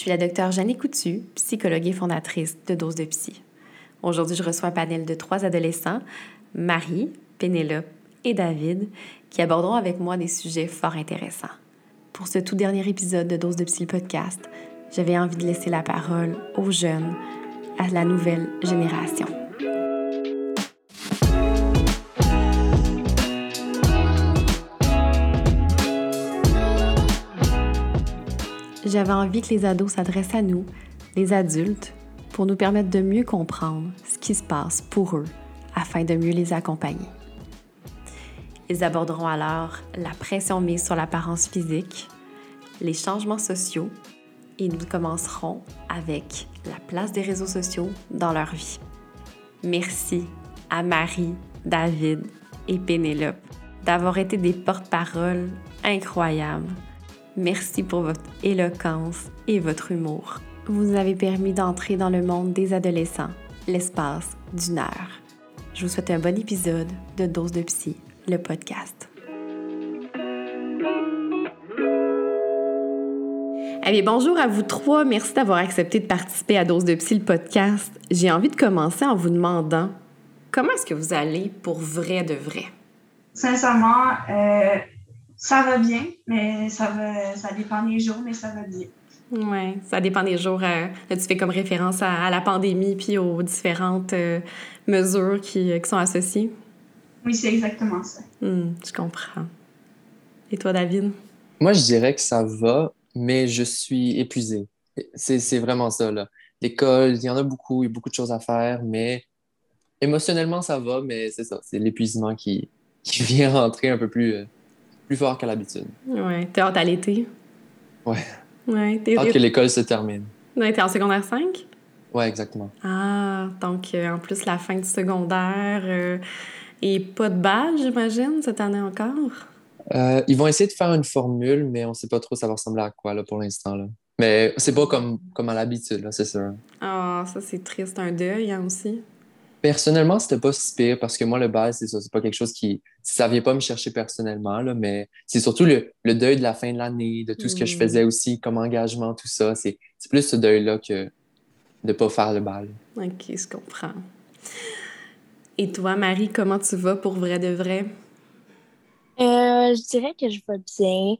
Je suis la docteure Jeannie Coutu, psychologue et fondatrice de Dose de Psy. Aujourd'hui, je reçois un panel de trois adolescents, Marie, Pénélope et David, qui aborderont avec moi des sujets fort intéressants. Pour ce tout dernier épisode de Dose de Psy podcast, j'avais envie de laisser la parole aux jeunes, à la nouvelle génération. J'avais envie que les ados s'adressent à nous, les adultes, pour nous permettre de mieux comprendre ce qui se passe pour eux afin de mieux les accompagner. Ils aborderont alors la pression mise sur l'apparence physique, les changements sociaux et nous commencerons avec la place des réseaux sociaux dans leur vie. Merci à Marie, David et Pénélope d'avoir été des porte-paroles incroyables. Merci pour votre éloquence et votre humour. Vous nous avez permis d'entrer dans le monde des adolescents, l'espace d'une heure. Je vous souhaite un bon épisode de Dose de Psy, le podcast. Eh bonjour à vous trois. Merci d'avoir accepté de participer à Dose de Psy, le podcast. J'ai envie de commencer en vous demandant comment est-ce que vous allez pour vrai de vrai? Sincèrement, euh, ça va bien, mais ça, va, ça dépend des jours, mais ça va bien. Oui, ça dépend des jours. Euh, là, tu fais comme référence à, la pandémie puis aux différentes euh, mesures qui, qui, sont associées. Oui, c'est exactement ça. Hmm, je comprends. Et toi, David? Moi, je dirais que ça va, mais je suis épuisé. C'est vraiment ça, là. L'école, il y en a beaucoup, il y a beaucoup de choses à faire, mais émotionnellement, ça va, mais c'est ça, c'est l'épuisement qui, qui vient rentrer un peu plus, euh, plus fort qu'à l'habitude. Ouais. T'es hâte à l'été? Ouais. Ouais. Hâte que l'école se termine. Ouais, t'es en secondaire 5? Ouais, exactement. Ah, donc euh, en plus, la fin du secondaire euh, et pas de bal, j'imagine, cette année encore? Euh, ils vont essayer de faire une formule, mais on ne sait pas trop ça va ressembler à quoi là, pour l'instant. Là. Mais c'est pas comme, comme à l'habitude, c'est sûr. Ah, ça c'est triste, un deuil hein, aussi. Personnellement, c'était pas si pire parce que moi, le bal, c'est ça. C'est pas quelque chose qui. Ça vient pas me chercher personnellement, là, mais c'est surtout le, le, deuil de la fin de l'année, de tout ce que je hmm. faisais aussi comme engagement, tout ça. C'est plus ce deuil-là que de pas faire le bal. OK, je comprends. Et toi, Marie, comment tu vas pour vrai de vrai? Euh, je dirais que je vais bien,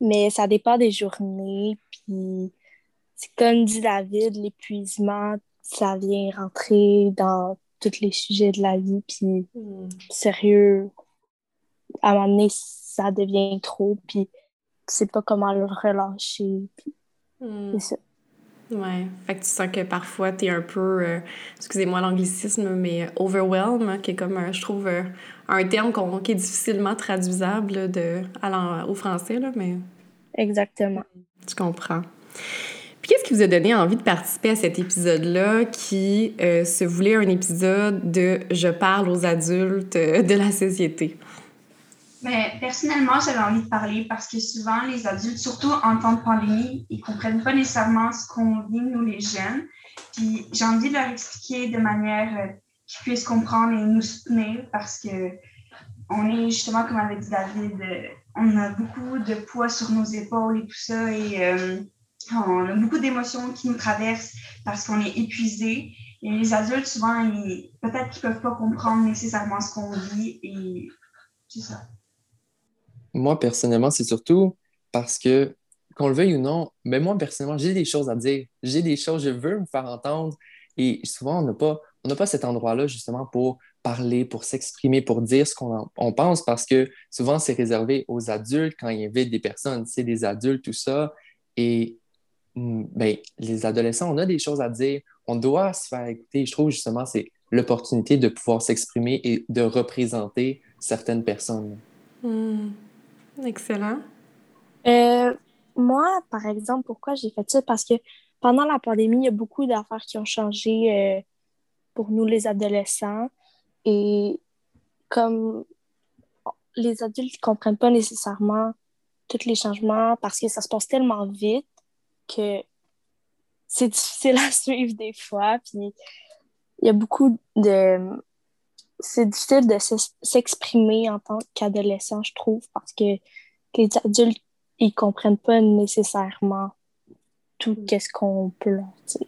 mais ça dépend des journées. Puis, c'est comme dit David, l'épuisement, ça vient rentrer dans tous les sujets de la vie. Puis, hmm. sérieux, à un moment donné, ça devient trop. Puis, tu sais pas comment le relâcher. Puis, hmm. c'est ça. Ouais. Fait que tu sens que parfois, tu es un peu, euh, excusez-moi l'anglicisme, mais overwhelmed, hein, qui est comme, je trouve, euh, un terme qui est difficilement traduisable de, au français, là, mais... Exactement. Tu comprends. Qu'est-ce qui vous a donné envie de participer à cet épisode-là qui euh, se voulait un épisode de Je parle aux adultes de la société? Mais personnellement, j'avais envie de parler parce que souvent, les adultes, surtout en temps de pandémie, ils comprennent pas nécessairement ce qu'on vit, nous, les jeunes. Puis j'ai envie de leur expliquer de manière euh, qu'ils puissent comprendre et nous soutenir parce que on est justement, comme avait dit David, euh, on a beaucoup de poids sur nos épaules et tout ça. Et euh, on a beaucoup d'émotions qui nous traversent parce qu'on est épuisé. Et les adultes, souvent, peut-être qu'ils ne peuvent pas comprendre nécessairement ce qu'on vit. Et c'est ça. Moi, personnellement, c'est surtout parce que, qu'on le veuille ou non, mais moi, personnellement, j'ai des choses à dire. J'ai des choses, je veux me faire entendre. Et souvent, on n'a pas, on pas cet endroit-là, justement, pour parler, pour s'exprimer, pour dire ce qu'on on pense, parce que souvent, c'est réservé aux adultes quand ils invitent des personnes, c'est des adultes, tout ça. Et ben, les adolescents, on a des choses à dire. On doit se faire écouter. Je trouve, justement, c'est l'opportunité de pouvoir s'exprimer et de représenter certaines personnes. Hmm. Excellent. Euh, moi, par exemple, pourquoi j'ai fait ça? Parce que pendant la pandémie, il y a beaucoup d'affaires qui ont changé euh, pour nous, les adolescents. Et comme les adultes ne comprennent pas nécessairement tous les changements parce que ça se passe tellement vite que c'est difficile à suivre des fois. Puis il y a beaucoup de c'est difficile de s'exprimer en tant qu'adolescent, je trouve, parce que les adultes, ils comprennent pas nécessairement tout mm. ce qu'on peut leur dire.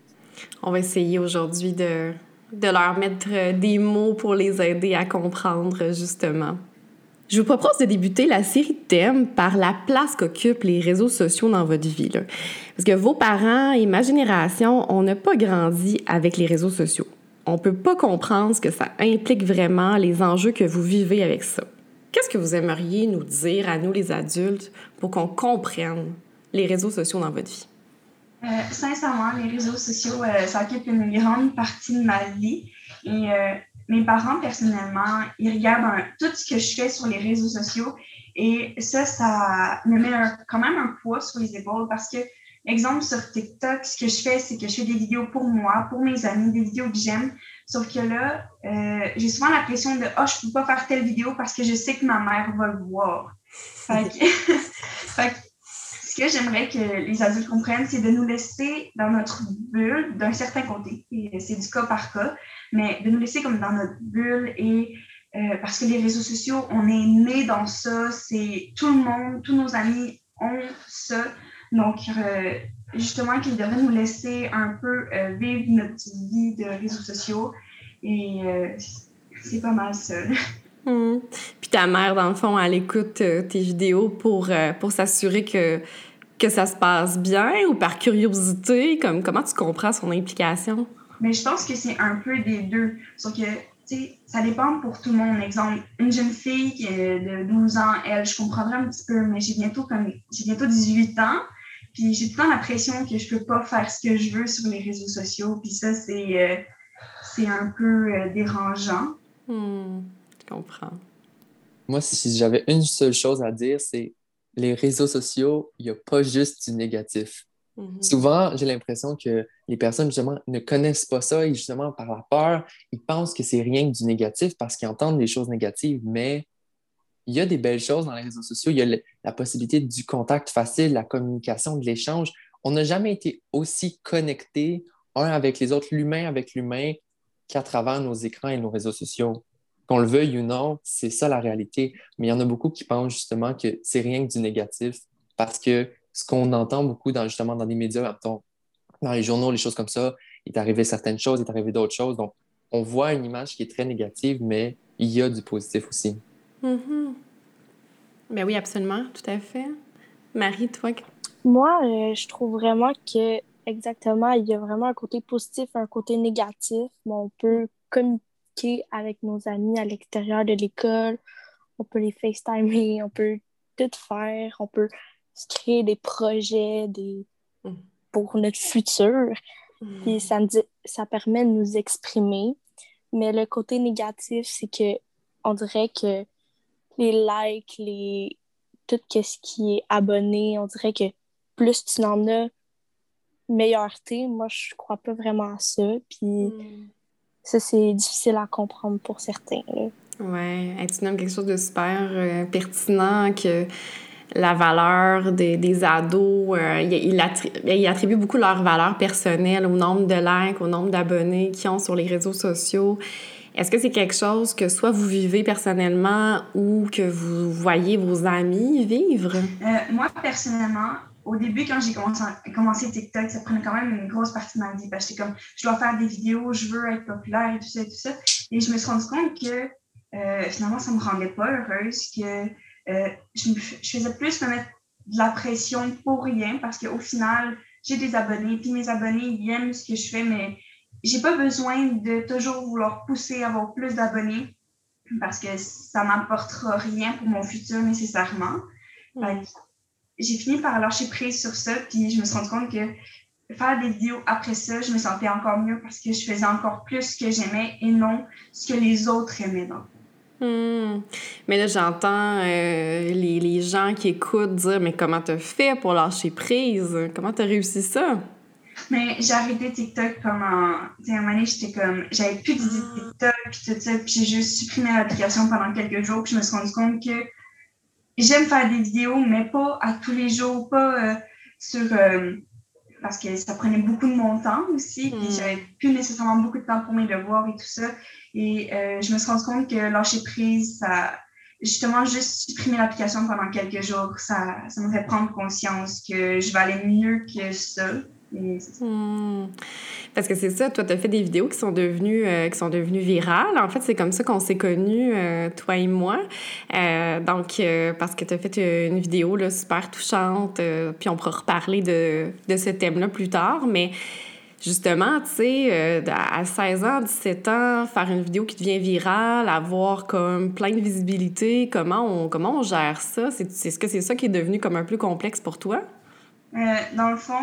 On va essayer aujourd'hui de, de leur mettre euh, des mots pour les aider à comprendre, justement. Je vous propose de débuter la série de thèmes par la place qu'occupent les réseaux sociaux dans votre vie. Parce que vos parents et ma génération, on n'a pas grandi avec les réseaux sociaux. On ne peut pas comprendre ce que ça implique vraiment, les enjeux que vous vivez avec ça. Qu'est-ce que vous aimeriez nous dire à nous les adultes pour qu'on comprenne les réseaux sociaux dans votre vie? Euh, sincèrement, les réseaux sociaux, euh, ça occupe une grande partie de ma vie. Euh, mes parents, personnellement, ils regardent tout ce que je fais sur les réseaux sociaux. Et ça, ça me met quand même un poids sur les épaules parce que, exemple, sur TikTok, ce que je fais, c'est que je fais des vidéos pour moi, pour mes amis, des vidéos que j'aime. Sauf que là, j'ai souvent la pression de oh, je peux pas faire telle vidéo parce que je sais que ma mère va le voir. Fait que, ce que j'aimerais que les adultes comprennent, c'est de nous laisser dans notre bulle d'un certain côté, et c'est du cas par cas, mais de nous laisser comme dans notre bulle et euh, parce que les réseaux sociaux, on est né dans ça, c'est tout le monde, tous nos amis ont ça. Donc, euh, justement, qu'ils devraient nous laisser un peu euh, vivre notre vie de réseaux sociaux. Et c'est pas mal ça. Mmh. Puis ta mère, dans le fond, elle écoute tes vidéos pour, pour s'assurer que, que ça se passe bien ou par curiosité? Comme, comment tu comprends son implication? Mais je pense que c'est un peu des deux. Sauf que, ça dépend pour tout le monde. Exemple, une jeune fille de 12 ans, elle, je comprendrais un petit peu, mais j'ai bientôt, comme, j'ai bientôt 18 ans. Puis j'ai tout le temps la pression que je peux pas faire ce que je veux sur les réseaux sociaux. Puis ça, c'est, euh, c'est un peu dérangeant. Hmm. Moi, si j'avais une seule chose à dire, c'est les réseaux sociaux, il n'y a pas juste du négatif. Mm-hmm. Souvent, j'ai l'impression que les personnes, justement, ne connaissent pas ça et, justement, par la peur, ils pensent que c'est rien que du négatif parce qu'ils entendent des choses négatives, mais il y a des belles choses dans les réseaux sociaux. Il y a la possibilité du contact facile, la communication, de l'échange. On n'a jamais été aussi connectés, un avec les autres, l'humain avec l'humain, qu'à travers nos écrans et nos réseaux sociaux qu'on le veuille ou non, c'est ça la réalité. Mais il y en a beaucoup qui pensent justement que c'est rien que du négatif parce que ce qu'on entend beaucoup dans, justement dans les médias, dans les journaux, les choses comme ça, il est arrivé certaines choses, il est arrivé d'autres choses. Donc, on voit une image qui est très négative, mais il y a du positif aussi. Mm Ben oui, absolument, tout à fait. Marie, toi? Moi, euh, je trouve vraiment que exactement, il y a vraiment un côté positif, un côté négatif. on peut communiquer avec nos amis à l'extérieur de l'école. On peut les FaceTimer, on peut tout faire, on peut se créer des projets des... Mm. pour notre futur. Mm. ça, ça permet de nous exprimer. Mais le côté négatif, c'est que on dirait que les likes, les tout ce qui est abonné, on dirait que plus tu en as, meilleur t'es. Moi, je crois pas vraiment à ça. Puis mm ça, c'est difficile à comprendre pour certains. Oui, tu nommes quelque chose de super euh, pertinent que la valeur des, des ados, euh, ils, attribuent beaucoup leur valeur personnelle au nombre de likes, au nombre d'abonnés qu'ils ont sur les réseaux sociaux. Est-ce que c'est quelque chose que soit vous vivez personnellement ou que vous voyez vos amis vivre? Euh, moi, personnellement, au début, quand j'ai commencé, TikTok, ça prenait quand même une grosse partie de ma vie parce que comme, je dois faire des vidéos, je veux être populaire et tout ça et tout ça. Et je me suis rendu compte que euh, finalement, ça ne me rendait pas heureuse, que euh, je, je, faisais plus me mettre de la pression pour rien parce qu'au final, j'ai des abonnés, puis mes abonnés, ils aiment ce que je fais, mais j'ai pas besoin de toujours vouloir pousser à avoir plus d'abonnés parce que ça m'apportera rien pour mon futur nécessairement j'ai fini par lâcher prise sur ça, puis je me suis rendu compte que faire des vidéos après ça, je me sentais encore mieux parce que je faisais encore plus ce que j'aimais et non ce que les autres aimaient. Donc. Hmm. Mais là, j'entends euh, les, les, gens qui écoutent dire Mais comment t'as fait pour lâcher prise? Comment t'as réussi ça? Mais j'ai arrêté TikTok pendant. Tu sais, un moment j'étais comme. J'avais plus d'idées de TikTok, puis tout ça, puis j'ai juste supprimé l'application pendant quelques jours, puis je me suis rendu compte que j'aime faire des vidéos, mais pas à tous les jours, pas euh, sur. Euh, parce que ça prenait beaucoup de mon temps aussi, puis mm. j'avais plus nécessairement beaucoup de temps pour mes devoirs et tout ça. Et euh, je me suis rendu compte que lâcher prise, ça. Justement, juste supprimer l'application pendant quelques jours, ça, ça me fait prendre conscience que je aller mieux que ça. Hmm. Parce que c'est ça, toi, tu as fait des vidéos qui sont devenues, euh, qui sont devenues virales. En fait, c'est comme ça qu'on s'est connus, euh, toi et moi. Donc, parce que tu as fait une vidéo là, super touchante, puis on pourra reparler de, de ce thème-là plus tard. Mais justement, tu sais, à 16 ans, 17 ans, faire une vidéo qui devient virale, avoir comme plein de visibilité, comment on, comment on gère ça? C'est, est-ce que c'est ça qui est devenu comme un peu complexe pour toi? dans le fond,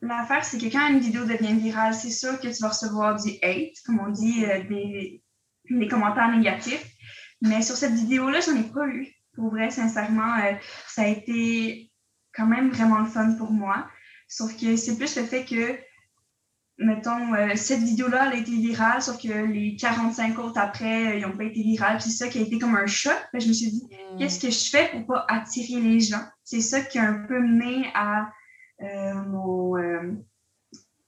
L'affaire, c'est que quand une vidéo devient virale, c'est sûr que tu vas recevoir du hate, comme on dit, euh, des, des, commentaires négatifs. Mais sur cette vidéo-là, j'en ai pas eu. Pour vrai, sincèrement, euh, ça a été quand même vraiment le fun pour moi. Sauf que c'est plus le fait que, mettons, euh, cette vidéo-là, elle a été virale, sauf que les 45 autres après, ils n'ont pas été virales. C'est ça qui a été comme un choc. je me suis dit, hmm. qu'est-ce que je fais pour pas attirer les gens? C'est ça qui a un peu mené à euh, mon, euh,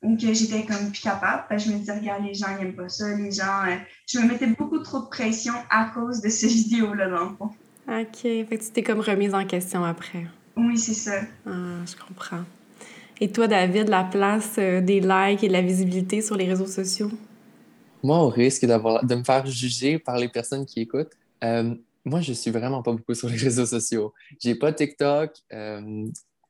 que j'étais comme plus capable. je me disais, regarde, les gens n'aiment pas ça. Les gens, euh, je me mettais beaucoup trop de pression à cause de ces vidéos-là, dans le fond. OK. Fait que tu t'es comme remise en question après. Oui, c'est ça. Ah, je comprends. Et toi, David, la place des likes et de la visibilité sur les réseaux sociaux? Moi, au risque de me faire juger par les personnes qui écoutent, moi, je suis vraiment pas beaucoup sur les réseaux sociaux. J'ai pas TikTok.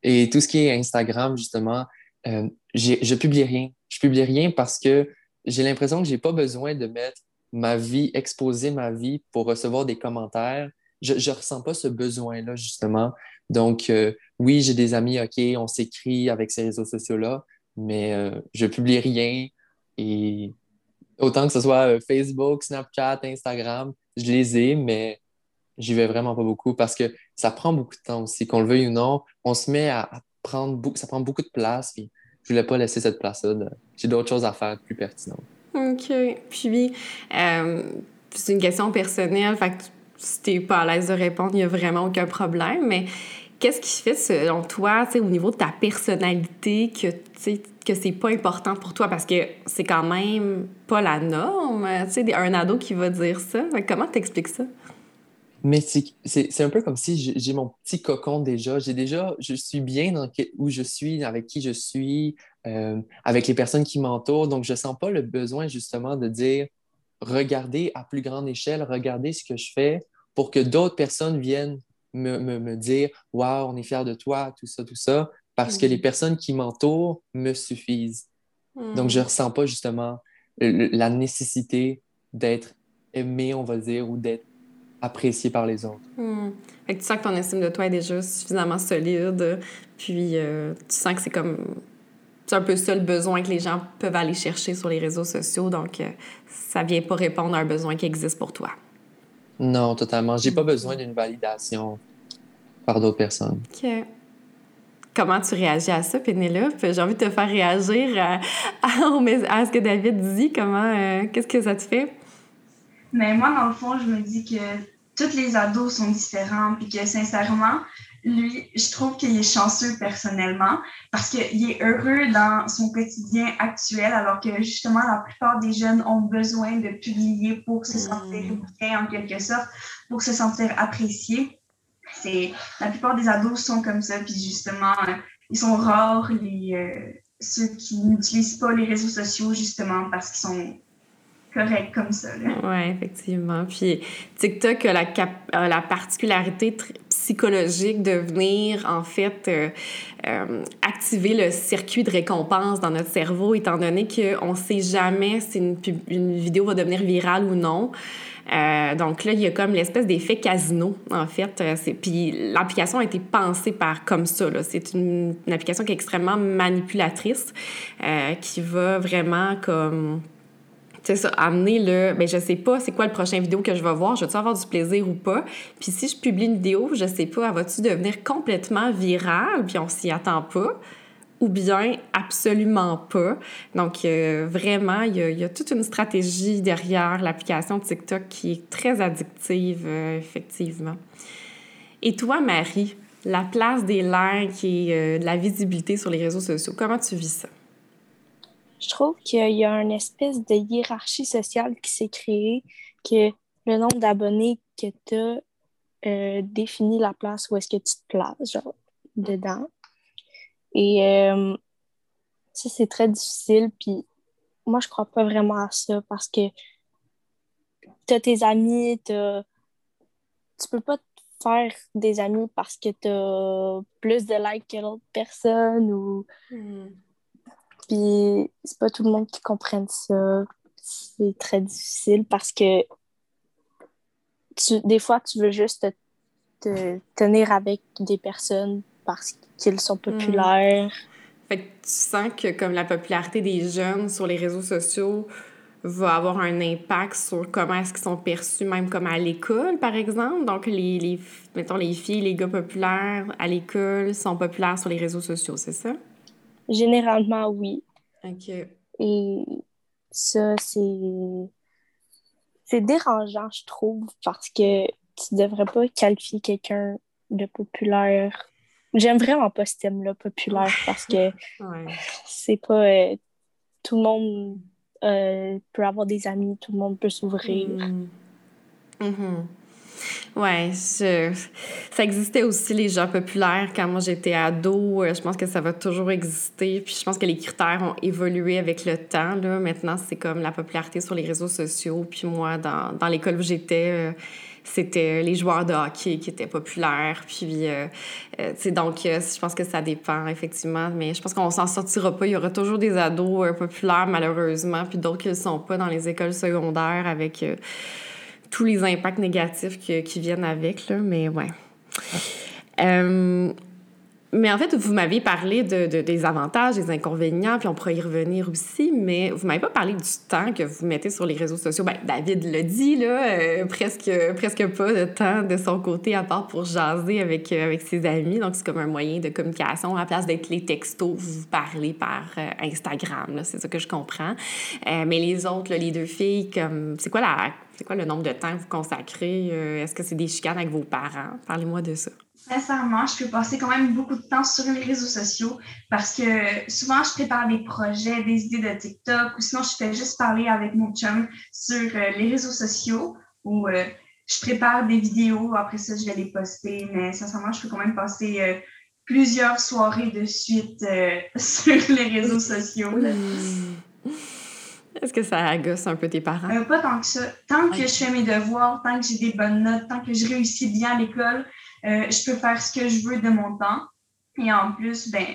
Et tout ce qui est Instagram, justement, euh, je publie rien. Je publie rien parce que j'ai l'impression que j'ai pas besoin de mettre ma vie, exposer ma vie pour recevoir des commentaires. Je ne ressens pas ce besoin-là, justement. Donc, euh, oui, j'ai des amis, OK, on s'écrit avec ces réseaux sociaux-là, mais euh, je publie rien. Et autant que ce soit euh, Facebook, Snapchat, Instagram, je les ai, mais j'y vais vraiment pas beaucoup parce que ça prend beaucoup de temps aussi, qu'on le veuille ou non. On se met à, prendre beaucoup, ça prend beaucoup de place. Puis je voulais pas laisser cette place-là. J'ai d'autres choses à faire plus pertinentes. OK. Puis, c'est une question personnelle. Fait si t'es pas à l'aise de répondre, il n'y a vraiment aucun problème. Mais qu'est-ce qui fait, selon toi, au niveau de ta personnalité, que, que c'est pas important pour toi? Parce que c'est quand même pas la norme. Tu sais, un ado qui va dire ça. comment t'expliques ça? Mais c'est un peu comme si j'ai mon petit cocon déjà. J'ai déjà, je suis bien dans où je suis, avec qui je suis, euh, avec les personnes qui m'entourent. Donc, je sens pas le besoin justement de dire regardez à plus grande échelle, regardez ce que je fais pour que d'autres personnes viennent me, me, me dire Waouh, on est fiers de toi, tout ça, tout ça, parce que les mm. personnes qui m'entourent me suffisent. Donc, je ne ressens pas justement la nécessité d'être aimé, on va dire, ou d'être apprécié par les autres. Hmm. Fait que tu sens que ton estime de toi est déjà suffisamment solide, puis euh, tu sens que c'est comme... C'est un peu ça le besoin que les gens peuvent aller chercher sur les réseaux sociaux, donc euh, ça vient pas répondre à un besoin qui existe pour toi. Non, totalement. J'ai pas besoin d'une validation par d'autres personnes. OK. Comment tu réagis à ça, Pénélope? J'ai envie de te faire réagir à, à, ce que David dit. Comment, euh, qu'est-ce que ça te fait? Mais moi, dans le fond, je me dis que tous les ados sont différents, puis que sincèrement, lui, je trouve qu'il est chanceux personnellement parce qu'il est heureux dans son quotidien actuel, alors que justement, la plupart des jeunes ont besoin de publier pour se sentir hmm. bien en quelque sorte, pour se sentir appréciés. C'est la plupart des ados sont comme ça, puis justement, ils sont rares les euh, ceux qui n'utilisent pas les réseaux sociaux justement parce qu'ils sont correct comme ça. Oui, effectivement. Puis TikTok a la, la particularité psychologique de venir, en fait, euh, euh, activer le circuit de récompense dans notre cerveau, étant donné qu'on ne sait jamais si une, vidéo va devenir virale ou non. Euh, donc là, il y a comme l'espèce d'effet casino, en fait. Puis l'application a été pensée par comme ça. C'est une, application qui est extrêmement manipulatrice, qui va vraiment comme c'est ça, amener le, ben je sais pas c'est quoi le prochain vidéo que je vais voir, je vais-tu avoir du plaisir ou pas? Puis si je publie une vidéo, je sais pas, va-tu devenir complètement virale, puis on s'y attend pas, ou bien absolument pas? Donc euh, vraiment, il y, a, toute une stratégie derrière l'application TikTok qui est très addictive, euh, effectivement. Et toi, Marie, la place des likes et euh, de la visibilité sur les réseaux sociaux, comment tu vis ça? Je trouve qu'il y a une espèce de hiérarchie sociale qui s'est créée, que le nombre d'abonnés que tu as euh, définit la place où est-ce que tu te places, genre, dedans. Et euh, ça, c'est très difficile. Puis moi, je crois pas vraiment à ça parce que tu as tes amis, t'as... tu peux pas faire des amis parce que tu as plus de likes que l'autre personne ou. Hmm. Puis c'est pas tout le monde qui comprenne ça. C'est très difficile parce que tu, des fois, tu veux juste te, tenir avec des personnes parce qu'ils sont hmm. populaires. Fait que tu sens que comme la popularité des jeunes sur les réseaux sociaux va avoir un impact sur comment est-ce qu'ils sont perçus, même comme à l'école, par exemple. Donc, les, les, mettons, les filles, les gars populaires à l'école sont populaires sur les réseaux sociaux, c'est ça? Généralement, oui. OK. Et ça, c'est... C'est dérangeant, je trouve, parce que tu devrais pas qualifier quelqu'un de populaire. J'aime vraiment pas ce thème-là, populaire, parce que c'est pas... Euh, tout le monde euh, peut avoir des amis, tout le monde peut s'ouvrir. Mm. Mm-hmm. Ouais, ça existait aussi les gens populaires quand moi j'étais ado. Euh, je pense que ça va toujours exister. Puis je pense que les critères ont évolué avec le temps. Là. Maintenant, c'est comme la popularité sur les réseaux sociaux. Puis moi, dans, dans l'école où j'étais, euh, c'était les joueurs de hockey qui étaient populaires. Puis, euh, euh donc, je pense que ça dépend, effectivement. Mais je pense qu'on s'en sortira pas. Il y aura toujours des ados populaires, malheureusement, puis d'autres qui ne sont pas dans les écoles secondaires avec tous les impacts négatifs qui viennent avec. Là. Mais ouais. Mais en fait, vous m'avez parlé de, des avantages, des inconvénients, puis on pourrait y revenir aussi, mais vous m'avez pas parlé du temps que vous mettez sur les réseaux sociaux. Ben, David l'a dit, là, euh, presque, presque pas de temps de son côté à part pour jaser avec, euh, avec ses amis. Donc, c'est comme un moyen de communication. À la place d'être les textos, vous parlez par euh, Instagram, c'est ça que je comprends. mais les autres, les deux filles, comme, c'est quoi, la, c'est quoi le nombre de temps que vous consacrez? Est-ce que c'est des chicanes avec vos parents? Parlez-moi de ça. Sincèrement, je peux passer quand même beaucoup de temps sur les réseaux sociaux parce que souvent, je prépare des projets, des idées de TikTok ou sinon, je fais juste parler avec mon chum sur euh, les réseaux sociaux ou euh, je prépare des vidéos. Après ça, je vais les poster. Mais sincèrement, je peux quand même passer euh, plusieurs soirées de suite sur les réseaux sociaux. Est-ce que ça agace un peu tes parents? pas tant que ça. Tant que je fais mes devoirs, tant que j'ai des bonnes notes, tant que je réussis bien à l'école, euh, je peux faire ce que je veux de mon temps. Et en plus, ben,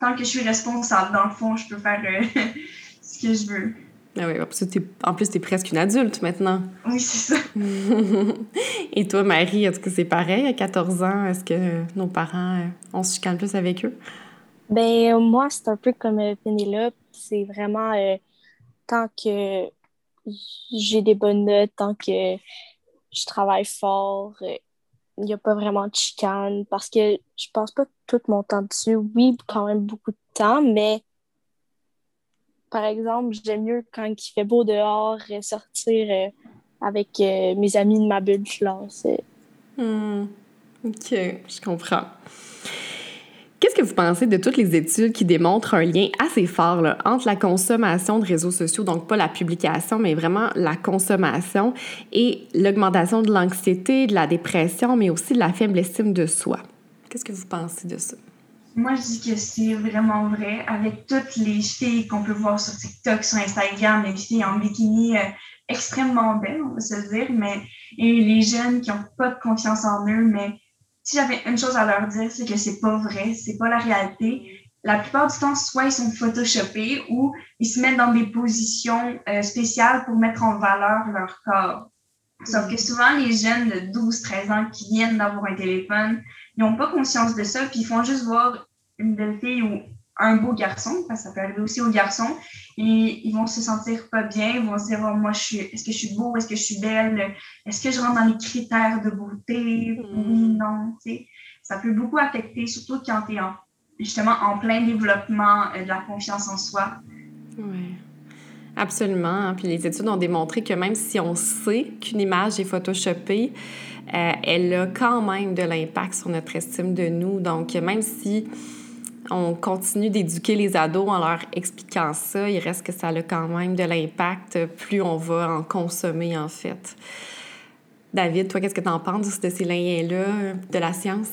tant que je suis responsable, dans le fond, je peux faire euh, ce que je veux. Ah oui, en plus, tu es presque une adulte maintenant. Oui, c'est ça. Et toi, Marie, est-ce que c'est pareil? À 14 ans? Est-ce que nos parents, euh, on se chicane plus avec eux? Ben, moi, c'est un peu comme Pénélope. C'est vraiment tant que j'ai des bonnes notes, tant que je travaille fort, il n'y a pas vraiment de chicane parce que je pense pas tout mon temps dessus. Oui, quand même beaucoup de temps, mais par exemple, j'aime mieux quand il fait beau dehors sortir euh, avec euh, mes amis de ma bulle classe. Hmm. OK, je comprends. Qu'est-ce que vous pensez de toutes les études qui démontrent un lien assez fort entre la consommation de réseaux sociaux, donc pas la publication, mais vraiment la consommation, et l'augmentation de l'anxiété, de la dépression, mais aussi de la faible estime de soi? Qu'est-ce que vous pensez de ça? Moi, je dis que c'est vraiment vrai. Avec toutes les filles qu'on peut voir sur TikTok, sur Instagram, les filles en bikini euh, extrêmement belles, on va se dire, mais et les jeunes qui n'ont pas de confiance en eux, mais si j'avais une chose à leur dire, c'est que c'est pas vrai, c'est pas la réalité. La plupart du temps, soit ils sont photoshopés ou ils se mettent dans des positions euh, spéciales pour mettre en valeur leur corps. Sauf que souvent, les jeunes de 12-13 ans qui viennent d'avoir un téléphone, ils n'ont pas conscience de ça, puis ils font juste voir une belle fille ou un beau garçon, parce que ça peut arriver aussi aux garçons, et ils vont se sentir pas bien, ils vont se dire, oh, moi, je suis, est-ce que je suis beau, est-ce que je suis belle, est-ce que je rentre dans les critères de beauté, mm. oui, non, tu sais. Ça peut beaucoup affecter, surtout quand tu es justement en plein développement euh, de la confiance en soi. Oui. Absolument. Puis les études ont démontré que même si on sait qu'une image est photoshopée, euh, elle a quand même de l'impact sur notre estime de nous. Donc, même si on continue d'éduquer les ados en leur expliquant ça. Il reste que ça a quand même de l'impact plus on va en consommer, en fait. David, toi, qu'est-ce que tu en penses de ces liens-là, de la science?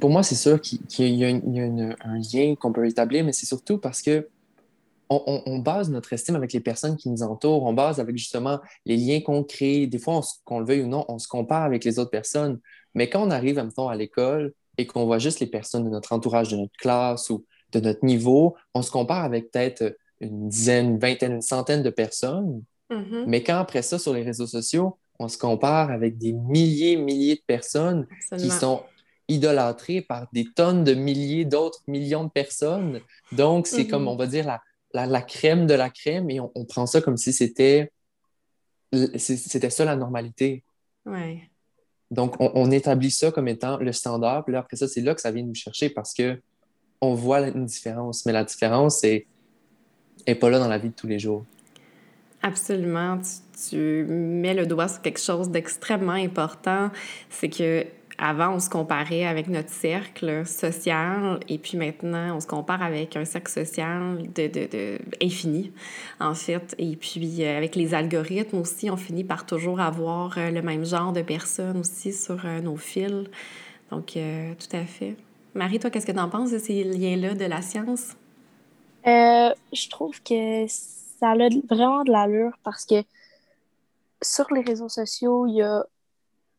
Pour moi, c'est sûr qu'il y a, un lien qu'on peut établir, mais c'est surtout parce que on, base notre estime avec les personnes qui nous entourent, on base avec justement les liens qu'on crée. Des fois, qu'on le veuille ou non, on se compare avec les autres personnes. Mais quand on arrive, mettons, à l'école et qu'on voit juste les personnes de notre entourage, de notre classe ou de notre niveau, on se compare avec peut-être une dizaine, une vingtaine, une centaine de personnes. Mm-hmm. Mais quand après ça, sur les réseaux sociaux, on se compare avec des milliers, milliers de personnes qui sont idolâtrées par des tonnes de milliers d'autres millions de personnes. Donc, c'est comme, mm-hmm. on va dire, la, la, crème de la crème et on, prend ça comme si c'était c'était ça la normalité. Ouais. Donc, on, établit ça comme étant le standard. Puis là, après ça, c'est là que ça vient nous chercher parce que on voit une différence. Mais la différence n'est est pas là dans la vie de tous les jours. Absolument. Tu, tu mets le doigt sur quelque chose d'extrêmement important. C'est que avant, on se comparait avec notre cercle social et puis maintenant, on se compare avec un cercle social de, de, de infini, en fait. Et puis, euh, avec les algorithmes aussi, on finit par toujours avoir euh, le même genre de personnes aussi sur euh, nos fils. Donc, tout à fait. Marie, toi, qu'est-ce que tu en penses de ces liens-là de la science? je trouve que ça a vraiment de l'allure parce que sur les réseaux sociaux, il y a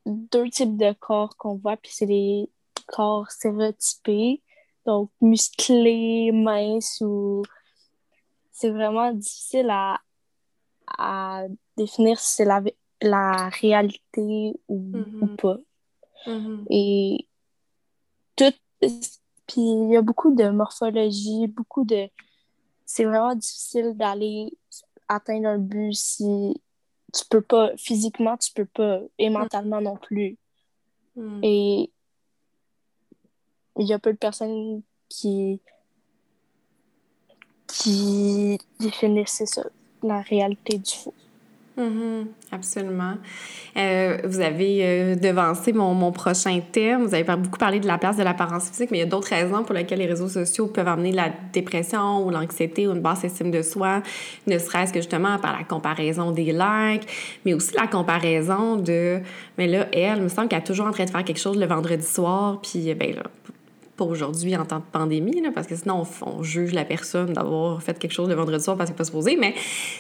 deux types de corps qu'on voit, puis c'est les corps stéréotypés, donc musclés, minces ou. C'est vraiment difficile à, à définir si c'est la, la réalité ou, mm-hmm. pas. Mm-hmm. Et tout. Puis il y a beaucoup de morphologie, beaucoup de. C'est vraiment difficile d'aller atteindre un but si tu peux pas, physiquement, tu peux pas, et mm. mentalement non plus. Mm. Et il y a peu de personnes qui, qui définissent ça, la réalité du faux. Mm-hmm. absolument. Euh, vous avez euh, devancé mon, mon, prochain thème. Vous avez beaucoup parlé de la place de l'apparence physique, mais il y a d'autres raisons pour lesquelles les réseaux sociaux peuvent amener la dépression ou l'anxiété ou une basse estime de soi, ne serait-ce que justement par la comparaison des likes, mais aussi la comparaison de, mais là, elle, me semble qu'elle est toujours en train de faire quelque chose le vendredi soir, puis ben là, aujourd'hui en temps de pandémie, là, parce que sinon, on, juge la personne d'avoir fait quelque chose le vendredi soir parce qu'elle n'est pas supposée. Mais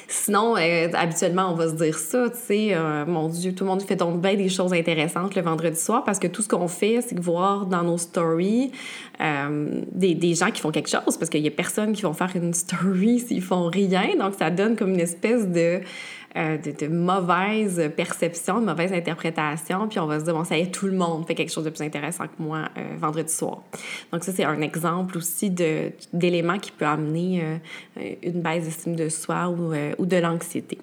sinon, euh, habituellement, on va se dire ça, tu sais, euh, mon Dieu, tout le monde fait donc bien des choses intéressantes le vendredi soir parce que tout ce qu'on fait, c'est voir dans nos stories euh, des, des, gens qui font quelque chose parce qu'il n'y a personne qui vont faire une story s'ils font rien. Donc, ça donne comme une espèce de euh, de, de, mauvaises perceptions, de mauvaises interprétations, puis on va se dire, bon, ça y est, tout le monde fait quelque chose de plus intéressant que moi euh, vendredi soir. Donc ça, c'est un exemple aussi d'éléments qui peut amener euh, une baisse d'estime de soi ou, ou de l'anxiété.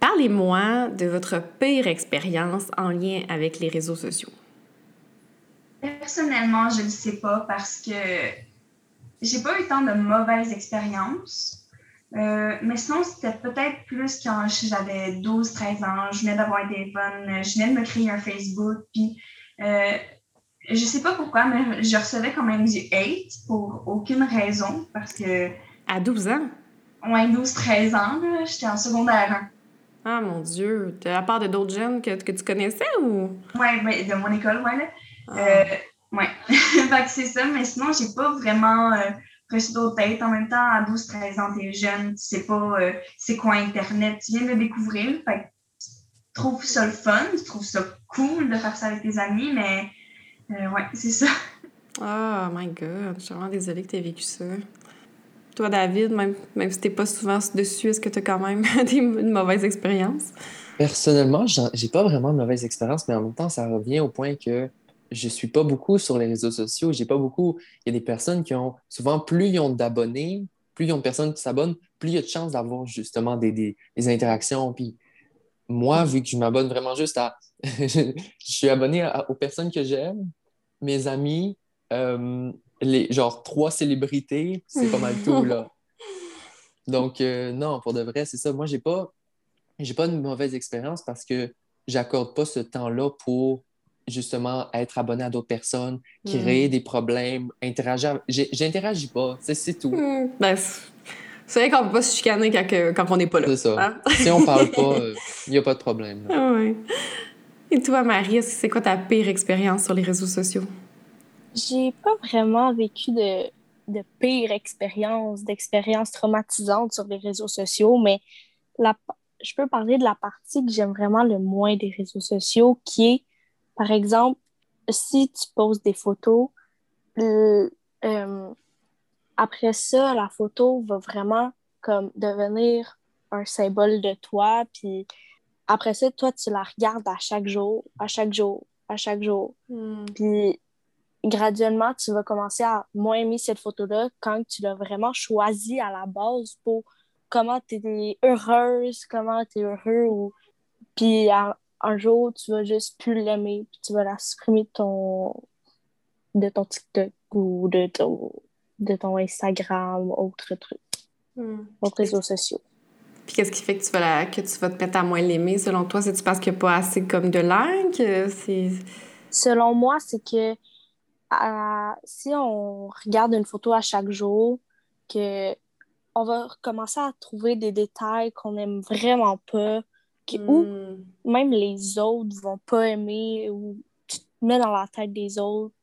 Parlez-moi de votre pire expérience en lien avec les réseaux sociaux. Personnellement, je ne sais pas parce que j'ai pas eu tant de mauvaises expériences. Euh, mais sinon, c'était peut-être plus quand j'avais 12-13 ans, je venais d'avoir un téléphone, je venais de me créer un Facebook, puis euh, je sais pas pourquoi, mais je recevais quand même du hate pour aucune raison, parce que... À 12 ans? Ouais, 12-13 ans, j'étais en secondaire 1. Ah mon Dieu, à part de d'autres jeunes que, que, tu connaissais ou? Ouais, ouais, de mon école, ouais. Là. Ah. Euh, ouais, c'est ça, mais sinon, j'ai pas vraiment reçu d'autres têtes. En même temps, à 12-13 ans, t'es jeune, tu sais pas euh, c'est quoi Internet, tu viens de le découvrir. Fait tu trouves ça le fun, tu trouves ça cool de faire ça avec tes amis, mais euh, ouais, c'est ça. Oh my god, je suis vraiment désolée que tu aies vécu ça. Toi, David, même, même si t'es pas souvent dessus, est-ce que tu as quand même des, une mauvaise expérience? Personnellement, j'ai pas vraiment de mauvaise expérience, mais en même temps, ça revient au point que je suis pas beaucoup sur les réseaux sociaux. J'ai pas beaucoup. Il y a des personnes qui ont souvent plus ils ont d'abonnés, plus ils ont de personnes qui s'abonnent, plus il y a de chances d'avoir justement des, des, interactions. Puis moi, vu que je m'abonne vraiment juste à. je suis abonné aux personnes que j'aime, mes amis, euh, les genre trois célébrités, c'est pas mal tout là. Donc euh, non, pour de vrai, c'est ça. Moi, j'ai pas j'ai pas une mauvaise expérience parce que j'accorde pas ce temps-là pour justement être abonné à d'autres personnes, créer mm. des problèmes, interagir. J'interagis pas, c'est tout. Mm. Ben, c'est vrai qu'on peut pas se chicaner quand, quand on n'est pas là. C'est ça. Hein? si on parle pas, il euh, n'y a pas de problème. Ah Et toi, Marie, c'est quoi ta pire expérience sur les réseaux sociaux? J'ai pas vraiment vécu de de pires expériences, d'expériences traumatisantes sur les réseaux sociaux, mais la, je peux parler de la partie que j'aime vraiment le moins des réseaux sociaux, qui est, par exemple, si tu poses des photos, euh, après ça, la photo va vraiment comme devenir un symbole de toi, puis après ça, toi, tu la regardes à chaque jour, à chaque jour, à chaque jour. Hmm. Puis graduellement, tu vas commencer à moins aimer cette photo-là quand tu l'as vraiment choisie à la base pour comment tu es heureuse, comment tu es heureux. Ou... Puis un, jour, tu vas juste plus l'aimer, puis tu vas la supprimer de ton, de ton TikTok ou de ton, de ton Instagram, autre truc, hmm. autres réseaux sociaux. Puis qu'est-ce qui fait que tu vas, la, que tu vas te mettre à moins l'aimer, selon toi? C'est-tu parce qu'il n'y a pas assez comme de? C'est... Selon moi, c'est que si on regarde une photo à chaque jour, que on va commencer à trouver des détails qu'on n'aime vraiment pas, ou hmm. même les autres vont pas aimer, ou tu te mets dans la tête des autres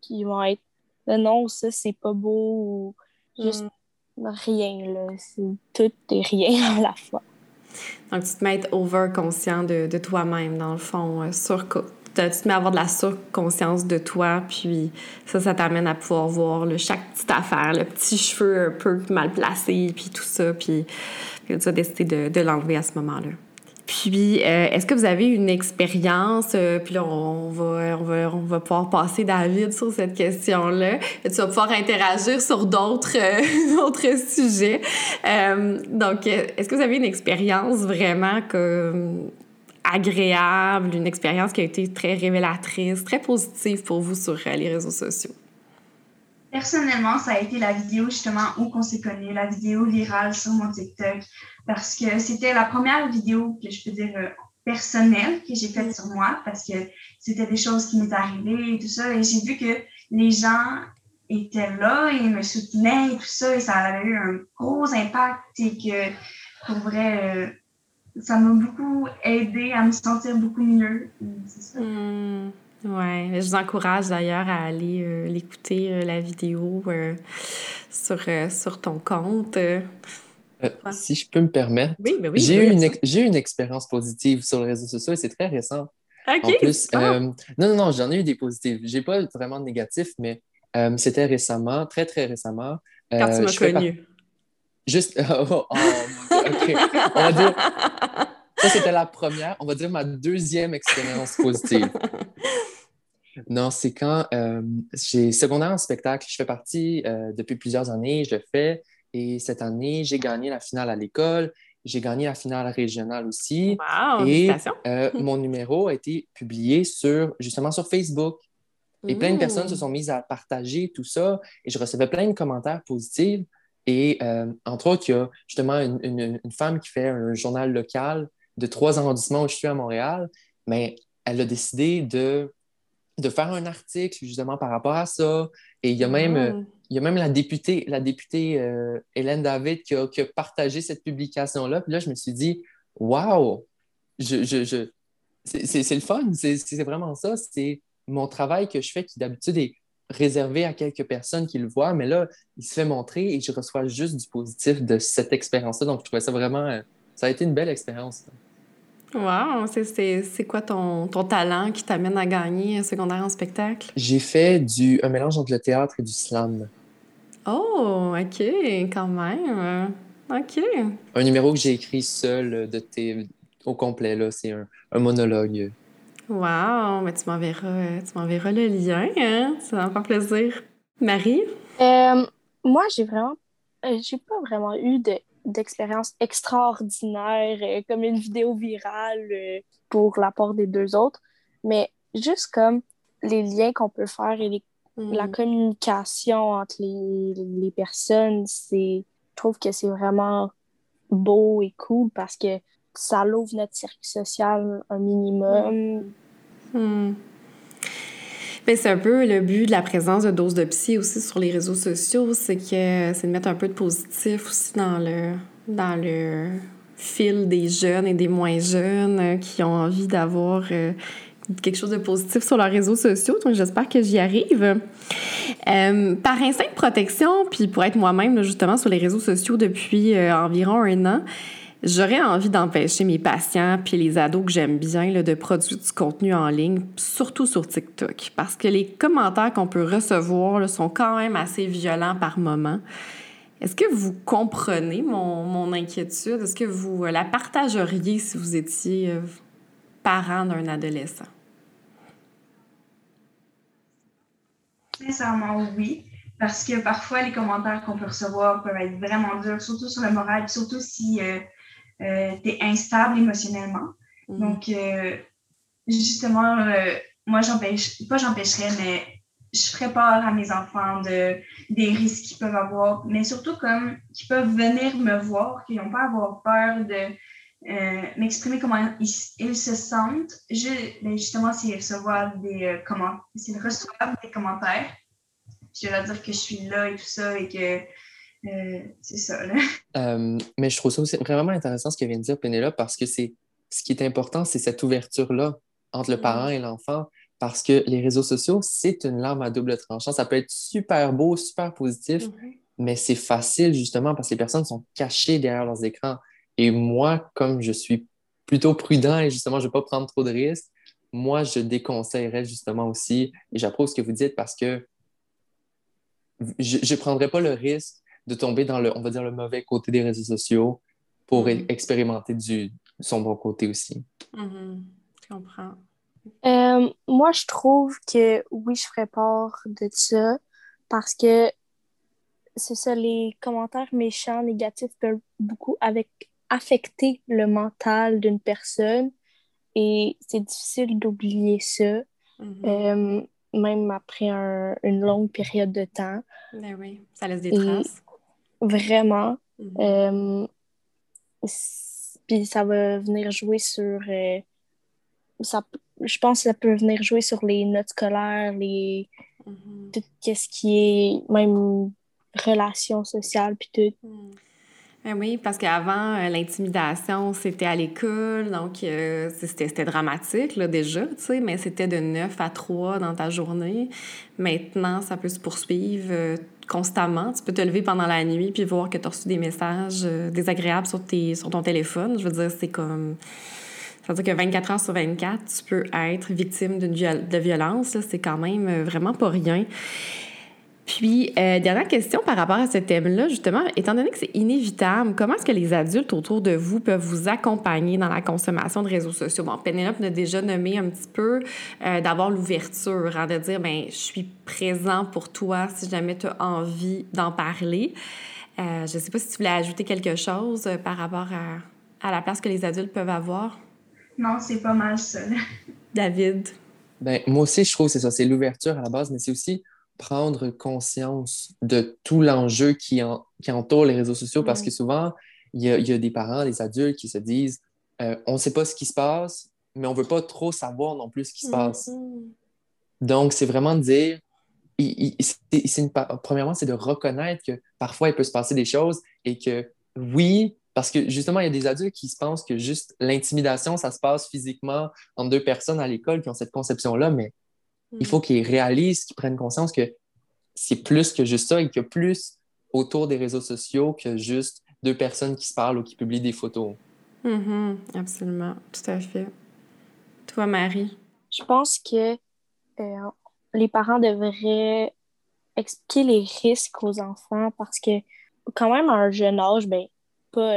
qui vont être non, ça c'est pas beau, ou juste hmm. rien, là. C'est tout et rien à la fois. Donc, tu te mets over conscient de, de toi-même, dans le fond, euh, sur, tu te mets à avoir de la surconscience de toi, puis ça, ça t'amène à pouvoir voir chaque petite affaire, le petit cheveu un peu mal placé, puis tout ça, puis, tu as décidé de, de l'enlever à ce moment-là. Puis, euh, est-ce que vous avez une expérience, euh, puis là, on va, on, va, on va pouvoir passer, David, sur cette question-là. Tu vas pouvoir interagir sur d'autres euh, sujets. donc, est-ce que vous avez une expérience vraiment agréable, une expérience qui a été très révélatrice, très positive pour vous sur euh, les réseaux sociaux? Personnellement, ça a été la vidéo justement où on s'est connus, la vidéo virale sur mon TikTok, parce que c'était la première vidéo que je peux dire euh, personnelle que j'ai faite sur moi, parce que c'était des choses qui m'étaient arrivées et tout ça, et j'ai vu que les gens étaient là et me soutenaient et tout ça, et ça avait eu un gros impact et que pour vrai, euh, ça m'a beaucoup aidé à me sentir beaucoup mieux. Hmm. Oui, je vous encourage d'ailleurs à aller euh, l'écouter, euh, la vidéo euh, sur, sur ton compte. Si je peux me permettre, oui, ben oui, j'ai eu, une, expérience positive sur les réseaux sociaux et c'est très récent. En plus, non, non, non, j'en ai eu des positives. J'ai pas vraiment de négatifs, mais c'était récemment, très, très récemment. Quand tu m'as connu. Juste. Oh, oh, OK. On va dire. Ça, c'était la première. On va dire ma deuxième expérience positive. Non, c'est quand euh, j'ai secondaire en spectacle. Je fais partie euh, depuis plusieurs années. Je le fais. Et cette année, j'ai gagné la finale à l'école. J'ai gagné la finale régionale aussi. Wow, et euh, mon numéro a été publié sur, justement sur Facebook. Et plein de personnes se sont mises à partager tout ça. Et je recevais plein de commentaires positifs. Et entre autres, il y a justement une, femme qui fait un journal local de trois arrondissements où je suis à Montréal, mais elle a décidé de, de faire un article justement par rapport à ça. Et il y a même, ah. il y a même la députée, la députée euh, Hélène David qui a, qui a, partagé cette publication-là. Puis là, je me suis dit, waouh, je, je, je... c'est le fun, c'est vraiment ça. C'est mon travail que je fais qui d'habitude est réservé à quelques personnes qui le voient, mais là, il se fait montrer et je reçois juste du positif de cette expérience-là. Donc, je trouvais ça vraiment. Euh, ça a été une belle expérience. Wow! C'est quoi ton, ton, talent qui t'amène à gagner un secondaire en spectacle? J'ai fait du, un mélange entre le théâtre et du slam. Oh, OK, quand même. OK. Un numéro que j'ai écrit seul de thé, au complet, là, c'est un, un monologue. Wow, mais tu m'enverras, tu m'enverras le lien, hein? Ça va me faire plaisir. Marie? Euh, moi, j'ai vraiment, euh, j'ai pas vraiment eu de, d'expérience extraordinaire euh, comme une vidéo virale pour l'apport des deux autres, mais juste comme les liens qu'on peut faire et la mm. communication entre les, les personnes, c'est, je trouve que c'est vraiment beau et cool parce que ça l'ouvre notre circuit social un minimum. Hmm. Ben, c'est un peu le but de la présence de doses de psy aussi sur les réseaux sociaux, c'est que c'est de mettre un peu de positif aussi dans le dans le fil des jeunes et des moins jeunes euh, qui ont envie d'avoir euh, quelque chose de positif sur leurs réseaux sociaux, donc j'espère que j'y arrive. Euh, par instinct de protection, puis pour être moi-même justement sur les réseaux sociaux depuis environ un an, j'aurais envie d'empêcher mes patients puis les ados que j'aime bien de produire du contenu en ligne, surtout sur TikTok, parce que les commentaires qu'on peut recevoir sont quand même assez violents par moment. Est-ce que vous comprenez mon, mon inquiétude? Est-ce que vous la partageriez si vous étiez parent d'un adolescent? Sincèrement, oui. Parce que parfois, les commentaires qu'on peut recevoir peuvent être vraiment durs, surtout sur le moral, surtout si euh, euh, tu es instable émotionnellement. Mm. Donc, euh, justement, moi, j'empêche, pas j'empêcherais, mais je ferais peur à mes enfants de, des risques qu'ils peuvent avoir, mais surtout comme qu'ils peuvent venir me voir, qu'ils n'ont pas à avoir peur de euh, m'exprimer comment ils, se sentent. Je, ben justement, s'ils reçoivent des, euh, comment, reçoivent des commentaires, je vais leur dire que je suis là et tout ça et que euh, c'est ça. Là. mais je trouve ça aussi vraiment intéressant ce que vient de dire Pénélope parce que c'est ce qui est important, c'est cette ouverture-là entre le parent et l'enfant parce que les réseaux sociaux, c'est une lame à double tranchant. Ça peut être super beau, super positif, mais c'est facile justement parce que les personnes sont cachées derrière leurs écrans. Et moi, comme je suis plutôt prudent et justement, je ne vais pas prendre trop de risques, moi, je déconseillerais justement aussi, et j'approuve ce que vous dites parce que je ne prendrais pas le risque de tomber dans le, on va dire, le mauvais côté des réseaux sociaux pour mm-hmm. expérimenter du, son bon côté aussi. Mm-hmm. Je comprends. Euh, moi, je trouve que oui, je ferais part de ça parce que c'est ça, les commentaires méchants, négatifs peuvent beaucoup avec, affecter le mental d'une personne et c'est difficile d'oublier ça, mm-hmm. euh, même après une longue période de temps. Ben oui, ça laisse des traces. Vraiment. Mm-hmm. Euh, puis ça va venir jouer sur. Euh, ça, je pense que ça peut venir jouer sur les notes scolaires, les, mm-hmm. tout ce qui est même relations sociales, puis tout. Mm. Ben oui, parce qu'avant, euh, l'intimidation, c'était à l'école, donc euh, c'était dramatique là, déjà, tu sais, mais c'était de 9 à 3 dans ta journée. Maintenant, ça peut se poursuivre euh, constamment. Tu peux te lever pendant la nuit puis voir que tu as reçu des messages désagréables sur, tes, sur ton téléphone. Je veux dire, c'est comme... Ça veut dire que 24 heures sur 24, tu peux être victime d'une de violence. C'est quand même vraiment pas rien. Puis, euh, dernière question par rapport à ce thème-là, justement, étant donné que c'est inévitable, comment est-ce que les adultes autour de vous peuvent vous accompagner dans la consommation de réseaux sociaux? Bon, Penelope a déjà nommé un petit peu euh, d'avoir l'ouverture, hein, de dire, ben je suis présent pour toi si jamais tu as envie d'en parler. Euh, je ne sais pas si tu voulais ajouter quelque chose par rapport à, à la place que les adultes peuvent avoir. Non, c'est pas mal ça. David? Ben, moi aussi, je trouve que c'est ça, c'est l'ouverture à la base, mais c'est aussi prendre conscience de tout l'enjeu qui, qui, entoure les réseaux sociaux parce que souvent, il y, a, des parents, des adultes qui se disent euh, on ne sait pas ce qui se passe, mais on ne veut pas trop savoir non plus ce qui se passe. Mm-hmm. Donc, c'est vraiment de dire premièrement, c'est de reconnaître que parfois, il peut se passer des choses et que oui, parce que justement, il y a des adultes qui se pensent que juste l'intimidation, ça se passe physiquement entre deux personnes à l'école qui ont cette conception-là, mais il faut qu'ils réalisent, qu'ils prennent conscience que c'est plus que juste ça et qu'il y a plus autour des réseaux sociaux que juste deux personnes qui se parlent ou qui publient des photos. Mm-hmm. absolument, tout à fait. Toi, Marie? Je pense que euh, les parents devraient expliquer les risques aux enfants parce que quand même à un jeune âge, ben, pas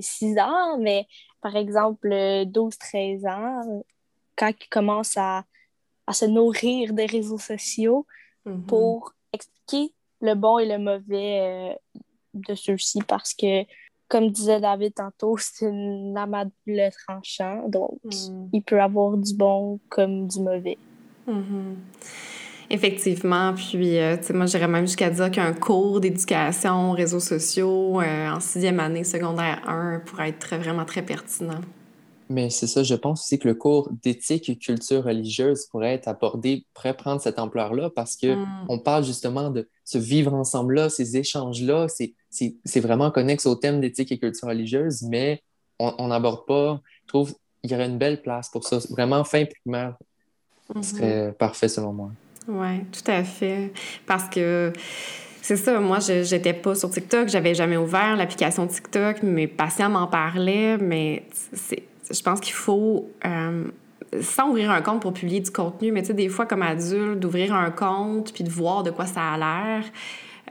6 euh, ans, mais par exemple 12-13 ans, quand ils commencent à à se nourrir des réseaux sociaux mm-hmm. pour expliquer le bon et le mauvais euh, de ceux-ci parce que, comme disait David tantôt, c'est une lame tranchant, donc mm. il peut avoir du bon comme du mauvais. Mm-hmm. Effectivement, puis euh, moi j'irais même jusqu'à dire qu'un cours d'éducation aux réseaux sociaux euh, en sixième année secondaire 1 pourrait être vraiment très pertinent. Mais c'est ça, je pense aussi que le cours d'éthique et culture religieuse pourrait être abordé, pourrait prendre cette ampleur-là parce qu'on mm. on parle justement de ce vivre ensemble-là, ces échanges-là. C'est vraiment connexe au thème d'éthique et culture religieuse, mais on n'aborde pas, je trouve, il y aurait une belle place pour ça. Vraiment, fin primaire Mhm. serait parfait selon moi. Oui, tout à fait. Parce que c'est ça, moi, je j'étais pas sur TikTok, j'avais jamais ouvert l'application TikTok. Mes patients m'en parlaient, mais c'est, je pense qu'il faut, euh, sans ouvrir un compte pour publier du contenu, mais tu sais, des fois, comme adulte, d'ouvrir un compte puis de voir de quoi ça a l'air.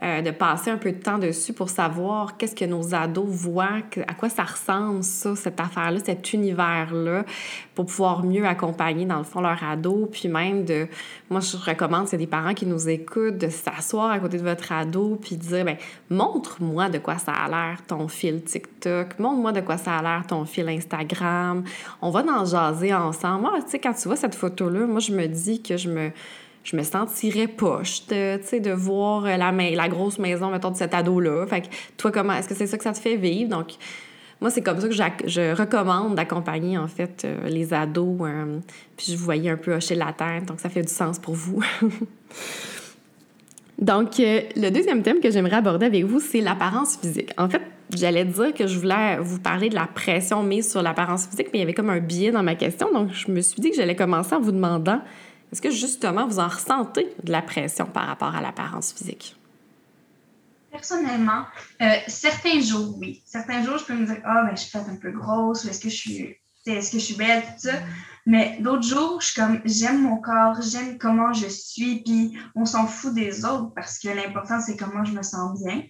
Euh, de passer un peu de temps dessus pour savoir qu'est-ce que nos ados voient, à quoi ça ressemble, ça, cette affaire-là, cet univers-là, pour pouvoir mieux accompagner, dans le fond, leur ado. Puis même de... Moi, je recommande, c'est des parents qui nous écoutent, de s'asseoir à côté de votre ado puis dire, ben montre-moi de quoi ça a l'air ton fil TikTok, montre-moi de quoi ça a l'air ton fil Instagram. On va en jaser ensemble. Moi, tu sais, quand tu vois cette photo-là, moi, je me dis que je me je me sentirais poche de, de voir la, la grosse maison, mettons, de cet ado-là. Toi, comment, est-ce que c'est ça que ça te fait vivre? Donc, moi, c'est comme ça que je recommande d'accompagner, en fait, euh, les ados. euh, puis je vous voyais un peu hocher la tête, donc ça fait du sens pour vous. donc, euh, le deuxième thème que j'aimerais aborder avec vous, c'est l'apparence physique. En fait, j'allais dire que je voulais vous parler de la pression mise sur l'apparence physique, mais il y avait comme un biais dans ma question, donc je me suis dit que j'allais commencer en vous demandant est-ce que justement vous en ressentez de la pression par rapport à l'apparence physique? Personnellement, euh, certains jours, oui. Certains jours, je peux me dire, ah, ben, je suis peut-être un peu grosse, ou est-ce que je suis, est-ce que je suis belle, tout ça. Mais d'autres jours, je suis comme, j'aime mon corps, j'aime comment je suis, puis on s'en fout des autres parce que l'important, c'est comment je me sens bien.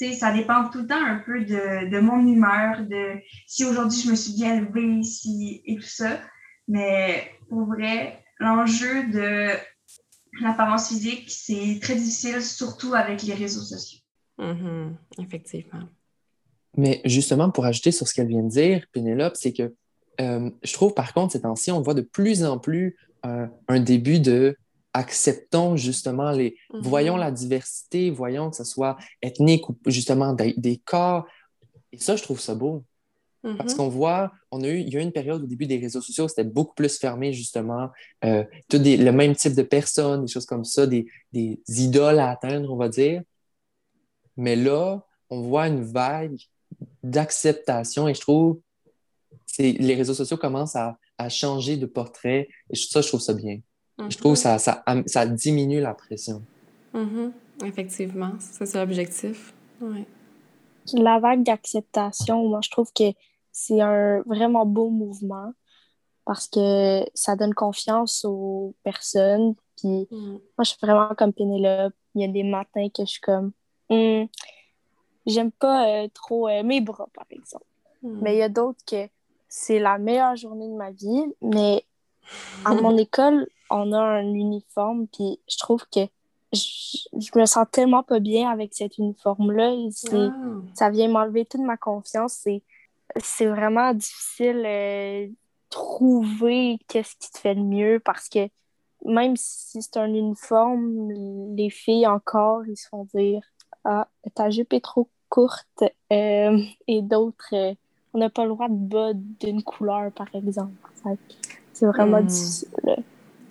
Tu sais, ça dépend tout le temps un peu de, de mon humeur, de si aujourd'hui je me suis bien levée, si, et tout ça. Mais pour vrai, l'enjeu de l'apparence physique, c'est très difficile, surtout avec les réseaux sociaux. Mhm, effectivement. Mais justement, pour ajouter sur ce qu'elle vient de dire, Pénélope, c'est que euh, je trouve par contre, ces temps-ci, on voit de plus en plus euh, un début de acceptons justement les. Mhm. Voyons la diversité, voyons que ce soit ethnique ou justement des, des corps. Et ça, je trouve ça beau. Parce qu'on voit, on a eu, il y a eu une période au début des réseaux sociaux, c'était beaucoup plus fermé, justement. Euh, tout des- le même type de personnes, des choses comme ça, des, des idoles à atteindre, on va dire. Mais là, on voit une vague d'acceptation et je trouve c'est les réseaux sociaux commencent à, à changer de portrait et ça, je trouve ça bien. Je trouve que ça, ça, am- ça diminue la pression. Mhm, Effectivement, c'est ça l'objectif. Ouais. La vague d'acceptation, moi, je trouve que c'est un vraiment beau mouvement parce que ça donne confiance aux personnes. Puis Mhm. moi, je suis vraiment comme Pénélope. Il y a des matins que je suis comme, Hmm, j'aime pas euh, trop euh, mes bras, par exemple. Mhm. Mais il y a d'autres que c'est la meilleure journée de ma vie. Mais à mon école, on a un uniforme, puis je trouve que je, je me sens tellement pas bien avec cet uniforme-là. Ah. Ça vient m'enlever toute ma confiance. C'est, c'est vraiment difficile de trouver qu'est-ce qui te fait le mieux parce que même si c'est un uniforme, les filles encore, ils se font dire Ah, ta jupe est trop courte. Euh, et d'autres, euh, on n'a pas le droit de bas d'une couleur, par exemple. C'est vraiment Hmm. difficile. là.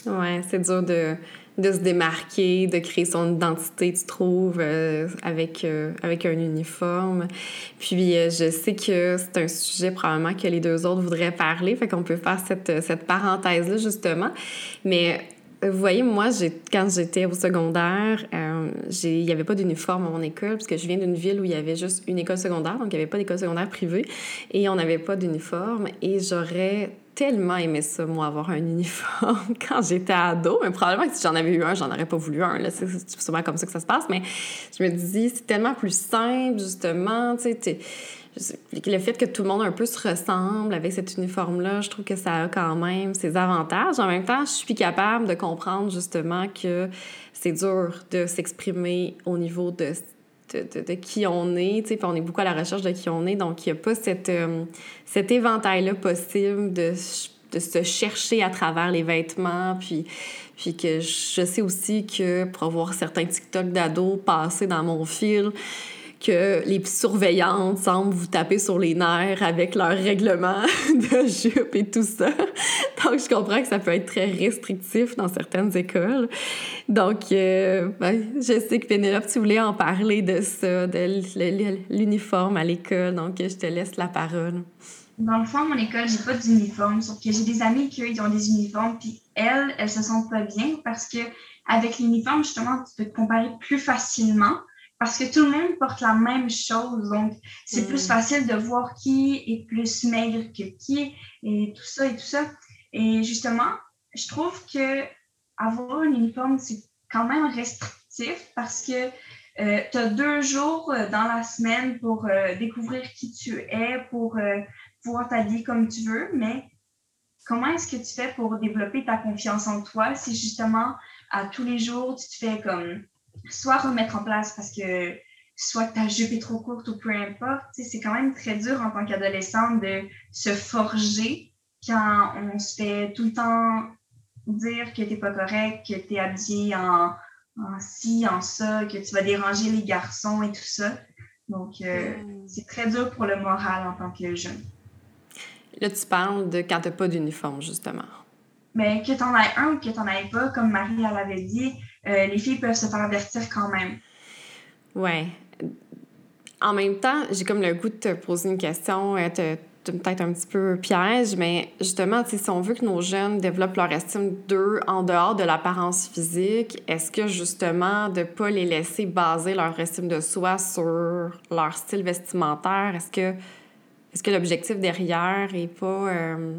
Ouais, c'est dur de, de se démarquer, de créer son identité, tu trouves, euh, avec, euh, avec un uniforme. Puis euh, je sais que c'est un sujet probablement que les deux autres voudraient parler, fait qu'on peut faire cette, cette parenthèse-là, justement. Mais vous voyez, moi, quand j'étais au secondaire, euh, il n'y avait pas d'uniforme à mon école, parce que je viens d'une ville où il y avait juste une école secondaire, donc il n'y avait pas d'école secondaire privée, et on n'avait pas d'uniforme. Et j'aurais tellement aimé ça, moi, avoir un uniforme quand j'étais ado. Mais probablement que si j'en avais eu un, j'en aurais pas voulu un. C'est souvent comme ça que ça se passe. Mais je me dis, c'est tellement plus simple, justement. Tu sais- le fait que tout le monde un peu se ressemble avec cet uniforme-là, je trouve que ça a quand même ses avantages. En même temps, je suis capable de comprendre justement que c'est dur de s'exprimer au niveau de, de, de- de qui on est. on est beaucoup à la recherche de qui on est. Donc, il n'y a pas cette, euh, cet éventail-là possible de, de se chercher à travers les vêtements. Puis, puis que je sais aussi que pour avoir certains TikTok d'ados passer dans mon fil, que les surveillantes semblent vous taper sur les nerfs avec leur règlement de jupe et tout ça. Donc, je comprends que ça peut être très restrictif dans certaines écoles. Donc, euh, ben, je sais que Pénélope, tu voulais en parler de ça, de l'uniforme à l'école. Donc, je te laisse la parole. dans le fond, à mon école, j'ai pas d'uniforme, sauf que j'ai des amis qui ont des uniformes, puis elles, elles se sentent pas bien parce que avec l'uniforme, justement, tu peux te comparer plus facilement parce que tout le monde porte la même chose. Donc, c'est plus mm. facile de voir qui est plus maigre que qui et tout ça et tout ça. Et justement, je trouve que avoir un uniforme, c'est quand même restrictif parce que euh, tu as deux jours euh, dans la semaine pour euh, découvrir qui tu es, pour pouvoir t'habiller comme tu veux, mais comment est-ce que tu fais pour développer ta confiance en toi si justement à tous les jours tu te fais comme soit remettre en place parce que soit que ta jupe est trop courte ou peu importe, c'est quand même très dur en tant qu'adolescente de se forger quand on se fait tout le temps dire que tu n'es pas correct, que tu es habillé en, en ci, en ça, que tu vas déranger les garçons et tout ça. Donc, euh, hmm. c'est très dur pour le moral en tant que jeune. Là, tu parles de quand tu n'as pas d'uniforme, justement. Mais que tu en aies un ou que tu n'en aies pas, comme Marie l'avait dit, euh, les filles peuvent se faire avertir quand même. Ouais. En même temps, j'ai comme le goût de te poser une question, euh, peut-être un petit peu piège, mais justement, si on veut que nos jeunes développent leur estime d'eux en dehors de l'apparence physique, est-ce que justement de ne pas les laisser baser leur estime de soi sur leur style vestimentaire, est-ce que, est-ce que l'objectif derrière est pas... Euh,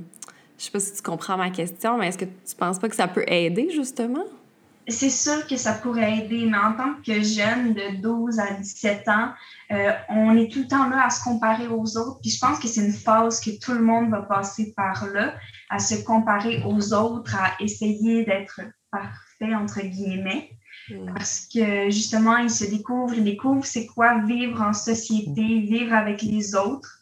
je sais pas si tu comprends ma question, mais est-ce que tu penses pas que ça peut aider justement? C'est sûr que ça pourrait aider, mais en tant que jeune de 12 à 17 ans, euh, on est tout le temps là à se comparer aux autres. Puis je pense que c'est une phase que tout le monde va passer par là, à se comparer aux autres, à essayer d'être parfait, entre guillemets. Mm. Parce que justement, ils se découvrent, ils découvrent c'est quoi vivre en société, vivre avec les autres.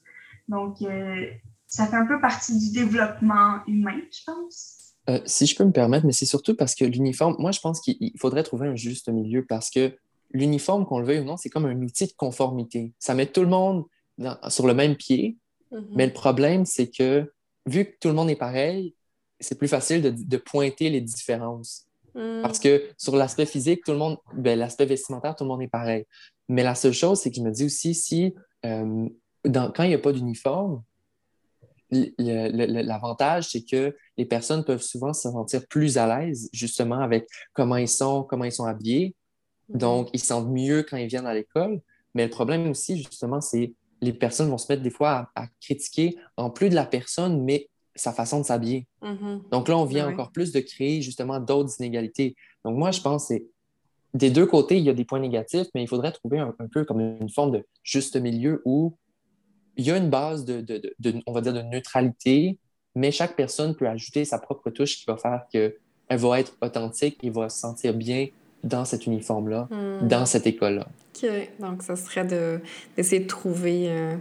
Donc, euh, ça fait un peu partie du développement humain, je pense. Euh, si je peux me permettre, mais c'est surtout parce que l'uniforme, moi, je pense qu'il faudrait trouver un juste milieu parce que l'uniforme, qu'on le veuille ou non, c'est comme un outil de conformité. Ça met tout le monde sur le même pied, mm-hmm. mais le problème, c'est que vu que tout le monde est pareil, c'est plus facile de, pointer les différences. Mm. Parce que sur l'aspect physique, tout le monde, ben, l'aspect vestimentaire, tout le monde est pareil. Mais la seule chose, c'est que je me dis aussi, si euh, quand il n'y a pas d'uniforme, l'avantage, c'est que les personnes peuvent souvent se sentir plus à l'aise justement avec comment ils sont, comment ils sont habillés. Mhm. Donc, ils se sentent mieux quand ils viennent à l'école. Mais le problème aussi, justement, c'est les personnes vont se mettre des fois à, critiquer, en plus de la personne, mais sa façon de s'habiller. Mhm. Donc là, on vient encore plus de créer justement d'autres inégalités. Donc moi, je pense que des deux côtés, il y a des points négatifs, mais il faudrait trouver un peu comme une forme de juste milieu où il y a une base de, on va dire, de neutralité, mais chaque personne peut ajouter sa propre touche qui va faire qu'elle va être authentique et va se sentir bien dans cet uniforme-là, hmm. dans cette école-là. OK. Donc, ça serait d'essayer de, trouver euh,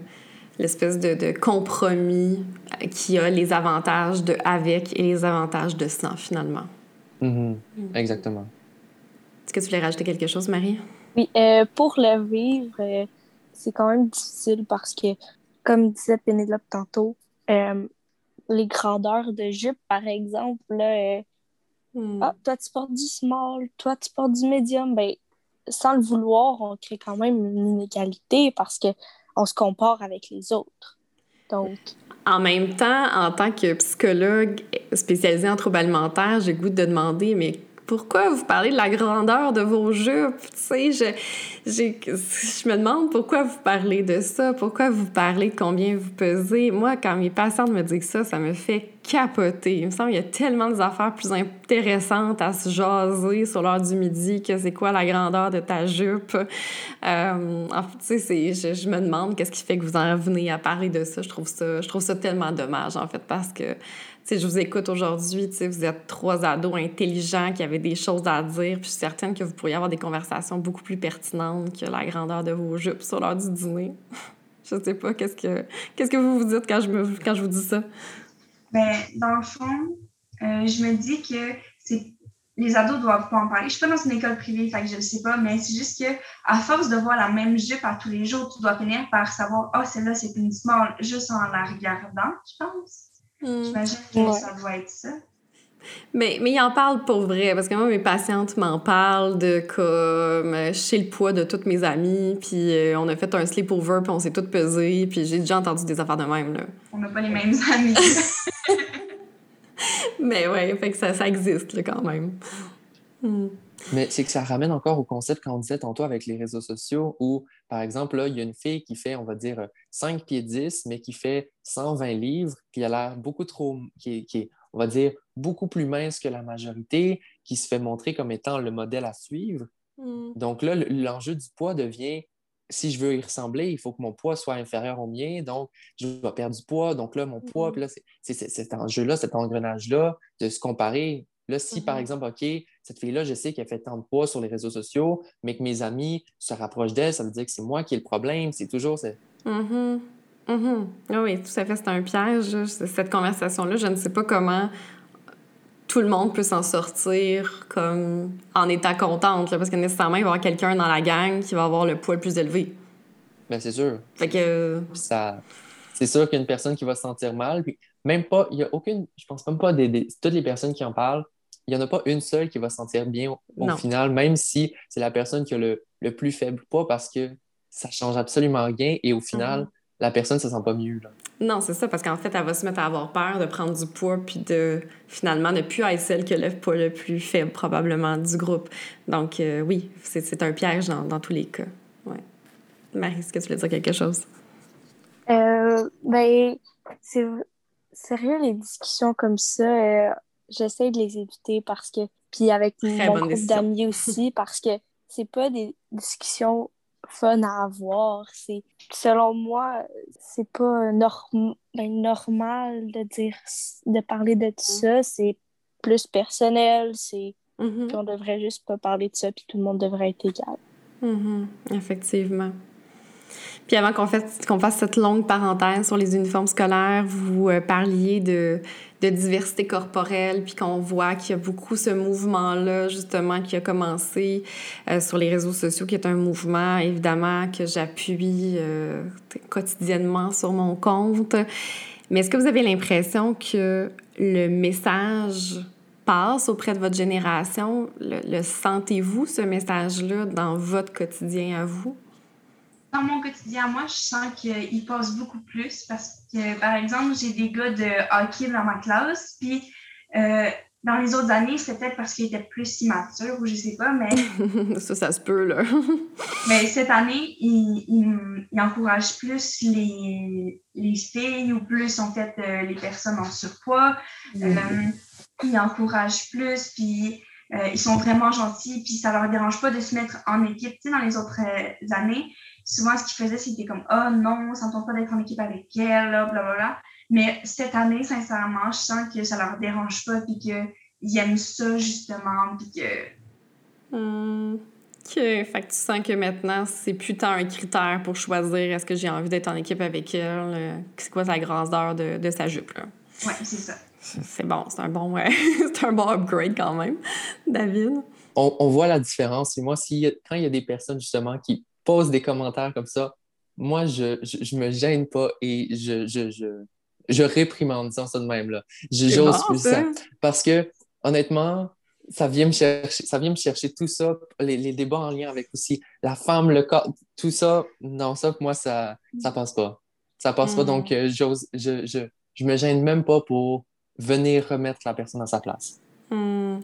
l'espèce de, compromis qui a les avantages de avec et les avantages de sans, finalement. Mm-hmm. Hmm. Exactement. Est-ce que tu voulais rajouter quelque chose, Marie? Oui, euh, pour le vivre, euh, c'est quand même difficile parce que comme disait Pénélope tantôt, euh, les grandeurs de jupe, par exemple, là, euh, hmm. ah, toi, tu portes du small, toi, tu portes du medium, ben, sans le vouloir, on crée quand même une inégalité parce qu'on se compare avec les autres. Donc... En même temps, en tant que psychologue spécialisée en troubles alimentaires, j'ai goût de demander, mais pourquoi vous parlez de la grandeur de vos jupes? Tu sais, je, je me demande pourquoi vous parlez de ça, pourquoi vous parlez de combien vous pesez. Moi, quand mes patients me disent ça, ça me fait capoter. Il me semble qu'il y a tellement d'affaires plus intéressantes à se jaser sur l'heure du midi que c'est quoi la grandeur de ta jupe. Euh, tu sais, je, je, me demande qu'est-ce qui fait que vous en venez à parler de ça. Je trouve ça, je trouve ça tellement dommage, en fait, parce que je vous écoute aujourd'hui, vous êtes trois ados intelligents qui avaient des choses à dire, puis je suis certaine que vous pourriez avoir des conversations beaucoup plus pertinentes que la grandeur de vos jupes sur l'heure du dîner. je sais pas, qu'est-ce que, qu'est-ce que vous vous dites quand je, me, quand je vous dis ça? Ben, dans le fond, euh, je me dis que c'est les ados doivent pas en parler. Je suis pas dans une école privée, fait je ne sais pas, mais c'est juste que à force de voir la même jupe à tous les jours, tu dois finir par savoir, oh, celle-là, c'est une small, juste en la regardant, je pense. Hmm. J'imagine que ça doit être ça. Mais, mais ils en parlent pour vrai, parce que moi, mes patientes m'en parlent de comme je sais le poids de toutes mes amies, puis euh, on a fait un sleepover, puis on s'est toutes pesées, puis j'ai déjà entendu des affaires de même. Là. On n'a pas les mêmes amis. mais ouais, fait que ça, ça existe là, quand même. Hmm. Mais c'est que ça ramène encore au concept qu'on disait tantôt avec les réseaux sociaux où, par exemple, là, il y a une fille qui fait, on va dire, 5 pieds 10, mais qui fait 120 livres, qui a l'air beaucoup trop, qui qui est on va dire, beaucoup plus mince que la majorité, qui se fait montrer comme étant le modèle à suivre. Mm. Donc là, l'enjeu du poids devient, si je veux y ressembler, il faut que mon poids soit inférieur au mien, donc je vais perdre du poids. Donc là, mon poids, mm. puis là, c'est cet enjeu-là, cet engrenage-là, de se comparer. Là, si par exemple, OK, cette fille-là, je sais qu'elle fait tant de poids sur les réseaux sociaux, mais que mes amis se rapprochent d'elle, ça veut dire que c'est moi qui ai le problème. C'est toujours. Mm-hmm. Mm Oui, tout à fait, c'est un piège. Cette conversation-là, je ne sais pas comment tout le monde peut s'en sortir comme en étant contente, parce que nécessairement, il va y avoir quelqu'un dans la gang qui va avoir le poids le plus élevé. Bien, c'est sûr. Fait que... Ça... C'est sûr qu'il y a une personne qui va se sentir mal. Puis même pas, il y a aucune, je pense même pas des, toutes les personnes qui en parlent, il n'y en a pas une seule qui va se sentir bien au, final, même si c'est la personne qui a le, le, plus faible poids parce que ça change absolument rien et au final, mm-hmm la personne ne se sent pas mieux. Là. Non, c'est ça, parce qu'en fait, elle va se mettre à avoir peur de prendre du poids, puis de finalement ne plus être celle qui a le poids le plus faible, probablement, du groupe. Donc, euh, oui, c'est un piège dans, dans, tous les cas. Ouais. Marie, est-ce que tu voulais dire quelque chose? Euh, ben, c'est sérieux, les discussions comme ça, euh, j'essaie de les éviter parce que. Puis avec mon groupe d'amis aussi, parce que c'est pas des discussions fun à avoir. C'est, selon moi, c'est pas norm... Ben, normal de dire, de parler de tout ça. C'est plus personnel. C'est, mm-hmm. on devrait juste pas parler de ça, puis tout le monde devrait être égal. Mm-hmm. Effectivement. Puis avant qu'on fasse, qu'on fasse cette longue parenthèse sur les uniformes scolaires, vous euh, parliez de, de, diversité corporelle, puis qu'on voit qu'il y a beaucoup ce mouvement-là, justement, qui a commencé euh, sur les réseaux sociaux, qui est un mouvement, évidemment, que j'appuie euh, quotidiennement sur mon compte. Mais est-ce que vous avez l'impression que le message passe auprès de votre génération? le sentez-vous, ce message-là, dans votre quotidien à vous? Dans mon quotidien, moi, je sens qu'il passe beaucoup plus parce que, par exemple, j'ai des gars de hockey dans ma classe, puis euh, dans les autres années, c'était peut-être parce qu'ils étaient plus immatures ou je sais pas, mais. ça, ça se peut, là. mais cette année, ils, ils, encouragent plus les, les, filles ou plus, en fait, euh, les personnes en surpoids. Euh, ils encouragent plus, puis. ils sont vraiment gentils, puis ça leur dérange pas de se mettre en équipe. Tu sais, dans les autres années, souvent, ce qu'ils faisaient, c'était comme Oh non, ça ne tente pas d'être en équipe avec elle, blablabla. Mais cette année, sincèrement, je sens que ça leur dérange pas, puis qu'ils aiment ça, justement, puis que. OK. Fait que tu sens que maintenant, c'est plus tant un critère pour choisir est-ce que j'ai envie d'être en équipe avec elle, euh, c'est quoi sa grandeur de, de sa jupe, là? Oui, c'est ça. C'est bon, c'est un bon, ouais, c'est un bon upgrade quand même, David. On, on voit la différence. Et moi, si, quand il y a des personnes justement qui pose des commentaires comme ça, moi, je, je, me gêne pas et je, je, je, je réprimande, disons ça de même. Là. J'ose plus ça. Parce que, honnêtement, ça vient me chercher, ça vient me chercher tout ça, les, les, débats en lien avec aussi la femme, le corps, tout ça. Non, ça, moi, ça, ça passe pas. Ça passe pas. Donc, mm. euh, j'ose, je, je, je me gêne même pas pour venir remettre la personne à sa place. Mm.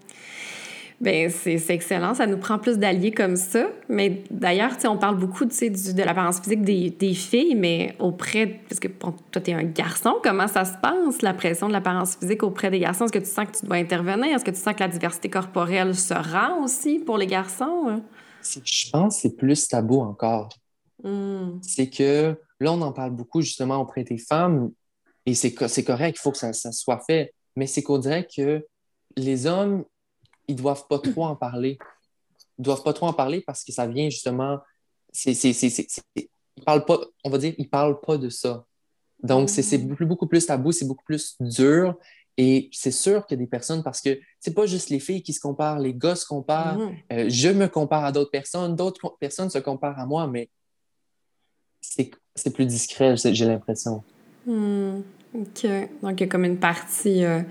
Bien, c'est excellent. Ça nous prend plus d'alliés comme ça. Mais d'ailleurs, on parle beaucoup du, de l'apparence physique des, des, filles, mais auprès. Parce que toi, tu es un garçon. Comment ça se passe, la pression de l'apparence physique auprès des garçons? Est-ce que tu sens que tu dois intervenir? Est-ce que tu sens que la diversité corporelle se rend aussi pour les garçons? Je pense que c'est plus tabou encore. Hmm. C'est que là, on en parle beaucoup justement auprès des femmes et c'est correct, il faut que ça, ça soit fait. Mais c'est qu'on dirait que les hommes, ils doivent pas trop en parler. Ils doivent pas trop en parler parce que ça vient justement. C'est, c'est, ils parlent pas, on va dire, ils parlent pas de ça. Donc, c'est beaucoup, beaucoup plus tabou, c'est beaucoup plus dur. Et c'est sûr qu'il y a des personnes, parce que c'est pas juste les filles qui se comparent, les gars se comparent, mm-hmm. euh, je me compare à d'autres personnes, d'autres personnes se comparent à moi, mais c'est plus discret, j'ai l'impression. Hmm. OK. Donc, il y a comme une partie euh,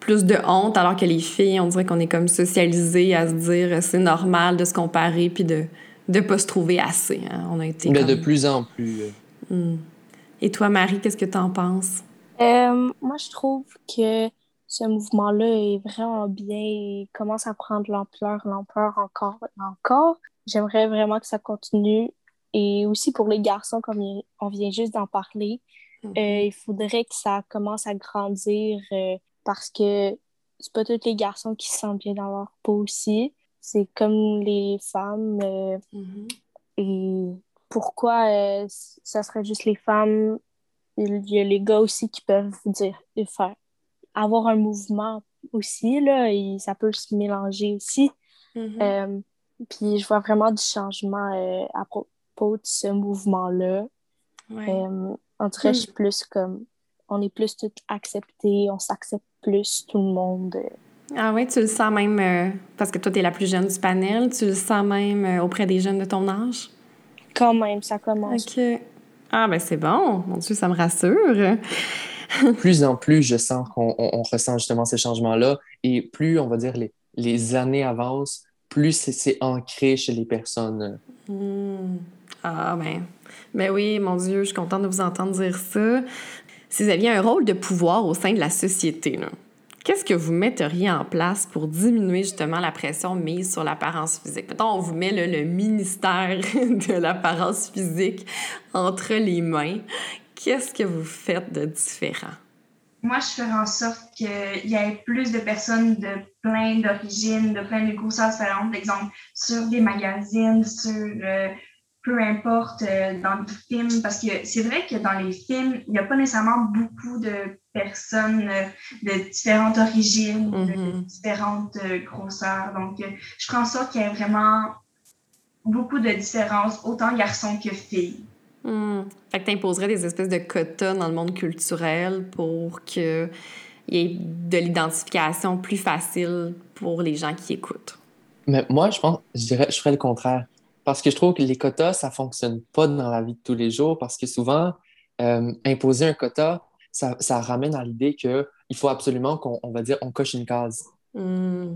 plus de honte, alors que les filles, on dirait qu'on est comme socialisées à se dire c'est normal de se comparer puis de ne pas se trouver assez. Hein. On a été. Mais de plus en plus. Hmm. Et toi, Marie, qu'est-ce que tu en penses? Euh, moi, je trouve que ce mouvement-là est vraiment bien et commence à prendre l'ampleur, l'ampleur encore et encore. J'aimerais vraiment que ça continue. Et aussi pour les garçons, comme on vient juste d'en parler, euh, mm-hmm. il faudrait que ça commence à grandir euh, parce que c'est pas tous les garçons qui se sentent bien dans leur peau aussi. C'est comme les femmes. Mm-hmm. Et pourquoi ça serait juste les femmes? Il y a les gars aussi qui peuvent dire, faire, avoir un mouvement aussi, là, et ça peut se mélanger aussi. Mm-hmm. Euh, puis je vois vraiment du changement euh, à propos de ce mouvement-là. Euh, en tout cas, je suis mm. plus comme, on est plus tout acceptés, on s'accepte plus, tout le monde. Ah oui, tu le sens même, parce que toi, tu es la plus jeune du panel, tu le sens même auprès des jeunes de ton âge? Quand même, ça commence. OK. Ah, ben c'est bon. Mon Dieu, ça me rassure. plus en plus, je sens qu'on ressent justement ces changements-là. Et plus, on va dire, les, les années avancent, plus c'est ancré chez les personnes. Hmm. Ah, ben. Ben oui, mon Dieu, je suis contente de vous entendre dire ça. Si vous aviez un rôle de pouvoir au sein de la société, qu'est-ce que vous metteriez en place pour diminuer justement la pression mise sur l'apparence physique? Mettons, on vous met le, ministère de l'apparence physique entre les mains. Qu'est-ce que vous faites de différent? Moi, je ferais en sorte qu'il y ait plus de personnes de plein d'origines, de plein de grosseurs différentes, exemple, sur des magazines, sur euh, peu importe euh, dans les films, parce que c'est vrai que dans les films, il n'y a pas nécessairement beaucoup de personnes euh, de différentes origines, de mm-hmm. différentes euh, grosseurs. Donc, je prends ça qu'il y ait vraiment beaucoup de différences, autant garçons que filles. Mm. Fait que tu imposerais des espèces de quotas dans le monde culturel pour qu'il y ait de l'identification plus facile pour les gens qui écoutent. Mais moi, je pense, je dirais, je ferais le contraire. Parce que je trouve que les quotas, ça ne fonctionne pas dans la vie de tous les jours parce que souvent, euh, imposer un quota, ça, ça ramène à l'idée qu'il faut absolument qu'on va dire on coche une case. Hmm.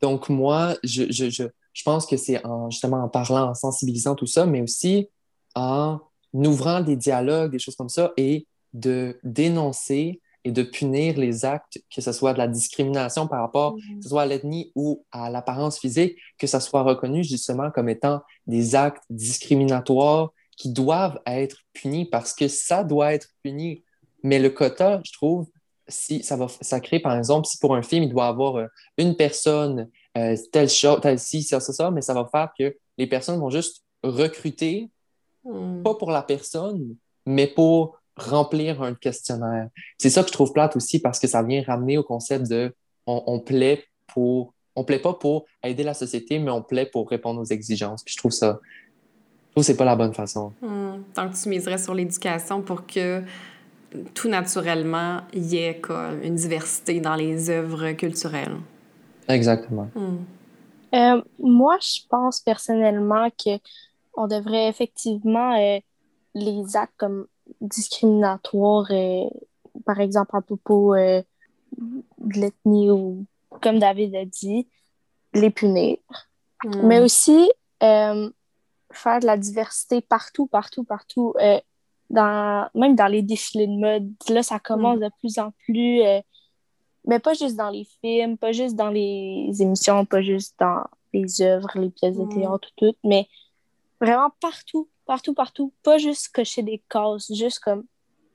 Donc, moi, je, je, je, je pense que c'est en, justement en parlant, en sensibilisant tout ça, mais aussi en ouvrant des dialogues, des choses comme ça, et de dénoncer et de punir les actes, que ce soit de la discrimination par rapport, que ce soit à l'ethnie ou à l'apparence physique, que ça soit reconnu justement comme étant des actes discriminatoires qui doivent être punis parce que ça doit être puni. Mais le quota, je trouve, si ça va ça crée, par exemple, si pour un film, il doit avoir euh, une personne, euh, telle chose, telle ci, ça, ça, ça, mais ça va faire que les personnes vont juste recruter, mm. pas pour la personne, mais pour remplir un questionnaire. C'est ça que je trouve plate aussi parce que ça vient ramener au concept de on, plaît pour on plaît pas pour aider la société, mais on plaît pour répondre aux exigences. Puis je trouve ça je trouve c'est pas la bonne façon. Hmm. Donc tu miserais sur l'éducation pour que tout naturellement il y ait une diversité dans les œuvres culturelles. Exactement. Hmm. Euh, moi, je pense personnellement que on devrait effectivement euh, les actes comme discriminatoire, euh, par exemple à propos euh, de l'ethnie ou, comme David a dit, les punir. Hmm. Mais aussi euh, faire de la diversité partout, partout, partout. dans, même dans les défilés de mode, là, ça commence hmm. de plus en plus, mais pas juste dans les films, pas juste dans les émissions, pas juste dans les œuvres, les pièces de hmm. théâtre, tout, mais vraiment partout, partout, partout. Pas juste cocher des cases, juste comme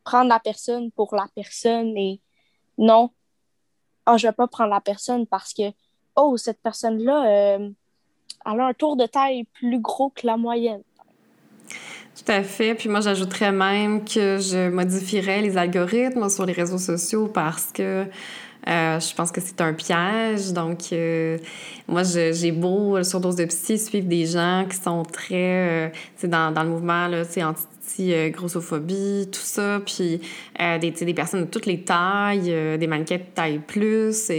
prendre la personne pour la personne et non, oh, je vais pas prendre la personne parce que, oh, cette personne-là, euh, elle a un tour de taille plus gros que la moyenne. Tout à fait. Puis moi, j'ajouterais même que je modifierais les algorithmes sur les réseaux sociaux parce que euh, je pense que c'est un piège. Donc, euh, moi, j'ai beau, sur Dose de Psy, suivre des gens qui sont très, euh, dans, dans le mouvement, là, anti-grossophobie, tout ça, puis des, des personnes de toutes les tailles, des mannequins de taille plus,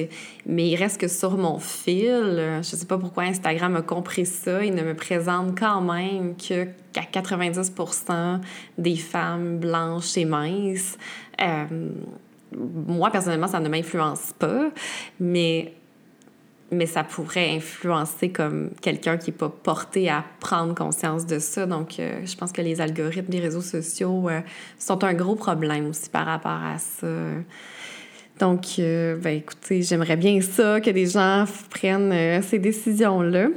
mais il reste que sur mon fil, je sais pas pourquoi Instagram a compris ça, il ne me présente quand même que qu'à 90 des femmes blanches et minces moi, personnellement, ça ne m'influence pas, mais mais ça pourrait influencer comme quelqu'un qui n'est pas porté à prendre conscience de ça. Donc, euh, je pense que les algorithmes des réseaux sociaux euh, sont un gros problème aussi par rapport à ça. Donc, euh, ben, écoutez, j'aimerais bien ça, que des gens prennent ces décisions-là.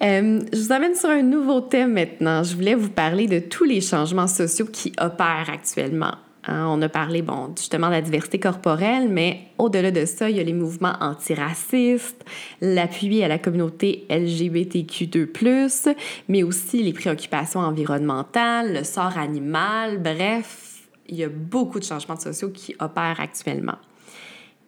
je vous amène sur un nouveau thème maintenant. Je voulais vous parler de tous les changements sociaux qui opèrent actuellement Hein, on a parlé, bon, justement de la diversité corporelle, mais au-delà de ça, il y a les mouvements antiracistes, l'appui à la communauté LGBTQ2+, mais aussi les préoccupations environnementales, le sort animal, bref, il y a beaucoup de changements sociaux qui opèrent actuellement.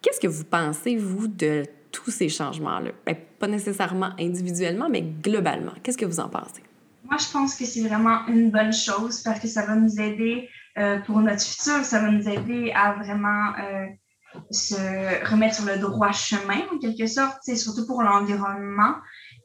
Qu'est-ce que vous pensez, vous, de tous ces changements-là? Ben, pas nécessairement individuellement, mais globalement. Qu'est-ce que vous en pensez? Moi, je pense que c'est vraiment une bonne chose parce que ça va nous aider euh, pour notre futur. Ça va nous aider à vraiment euh, se remettre sur le droit chemin, en quelque sorte. C'est surtout pour l'environnement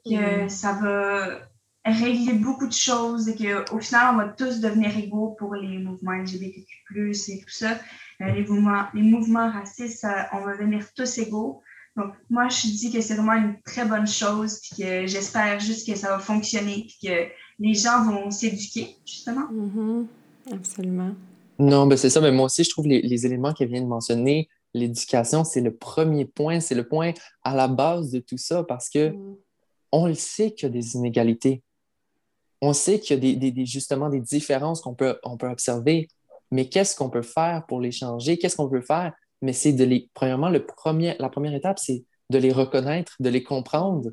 que mm. ça va régler beaucoup de choses et qu'au final, on va tous devenir égaux pour les mouvements LGBTQ+, et tout ça. Euh, les, mouvements, les mouvements racistes, on va devenir tous égaux. Donc, moi, je dis que c'est vraiment une très bonne chose, puis que j'espère juste que ça va fonctionner, puis que les gens vont s'éduquer, justement. Mm-hmm. Absolument. Non, ben c'est ça. Mais moi aussi, je trouve les, les éléments qu'elle vient de mentionner, l'éducation, c'est le premier point, c'est le point à la base de tout ça parce que mm. on le sait qu'il y a des inégalités. On sait qu'il y a des, des, justement des différences qu'on peut, on peut observer. Mais qu'est-ce qu'on peut faire pour les changer? Qu'est-ce qu'on peut faire? Mais c'est de les. Premièrement, le premier, la première étape, c'est de les reconnaître, de les comprendre.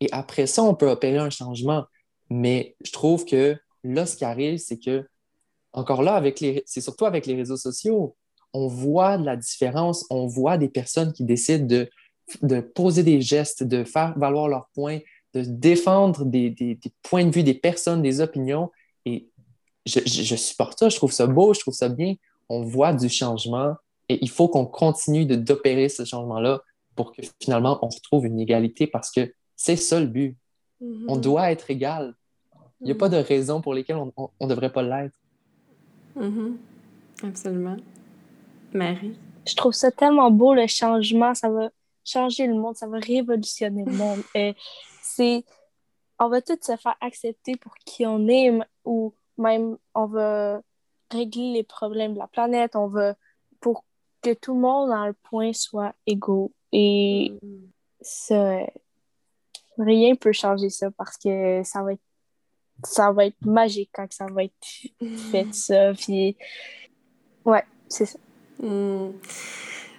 Et après ça, on peut opérer un changement. Mais je trouve que là, ce qui arrive, c'est que encore là, c'est surtout avec les réseaux sociaux, on voit de la différence, on voit des personnes qui décident de, de poser des gestes, de faire valoir leurs points, de défendre des, des, points de vue des personnes, des opinions. Et je, je, supporte ça, je trouve ça beau, je trouve ça bien. On voit du changement et il faut qu'on continue d'opérer ce changement-là pour que finalement on retrouve une égalité parce que c'est ça le but. Mm-hmm. On doit être égal. Il n'y a pas de raison pour lesquelles on ne devrait pas l'être. Mm-hmm. Absolument. Marie? Je trouve ça tellement beau, le changement. Ça va changer le monde, ça va révolutionner le monde. Et c'est... On va tous se faire accepter pour qui on est, ou même on va régler les problèmes de la planète, on va pour que tout le monde dans le point soit égaux. Et mm-hmm. ça, rien peut changer ça parce que ça va être ça va être magique quand ça va être fait, ça. Puis, ouais, c'est ça. Hmm.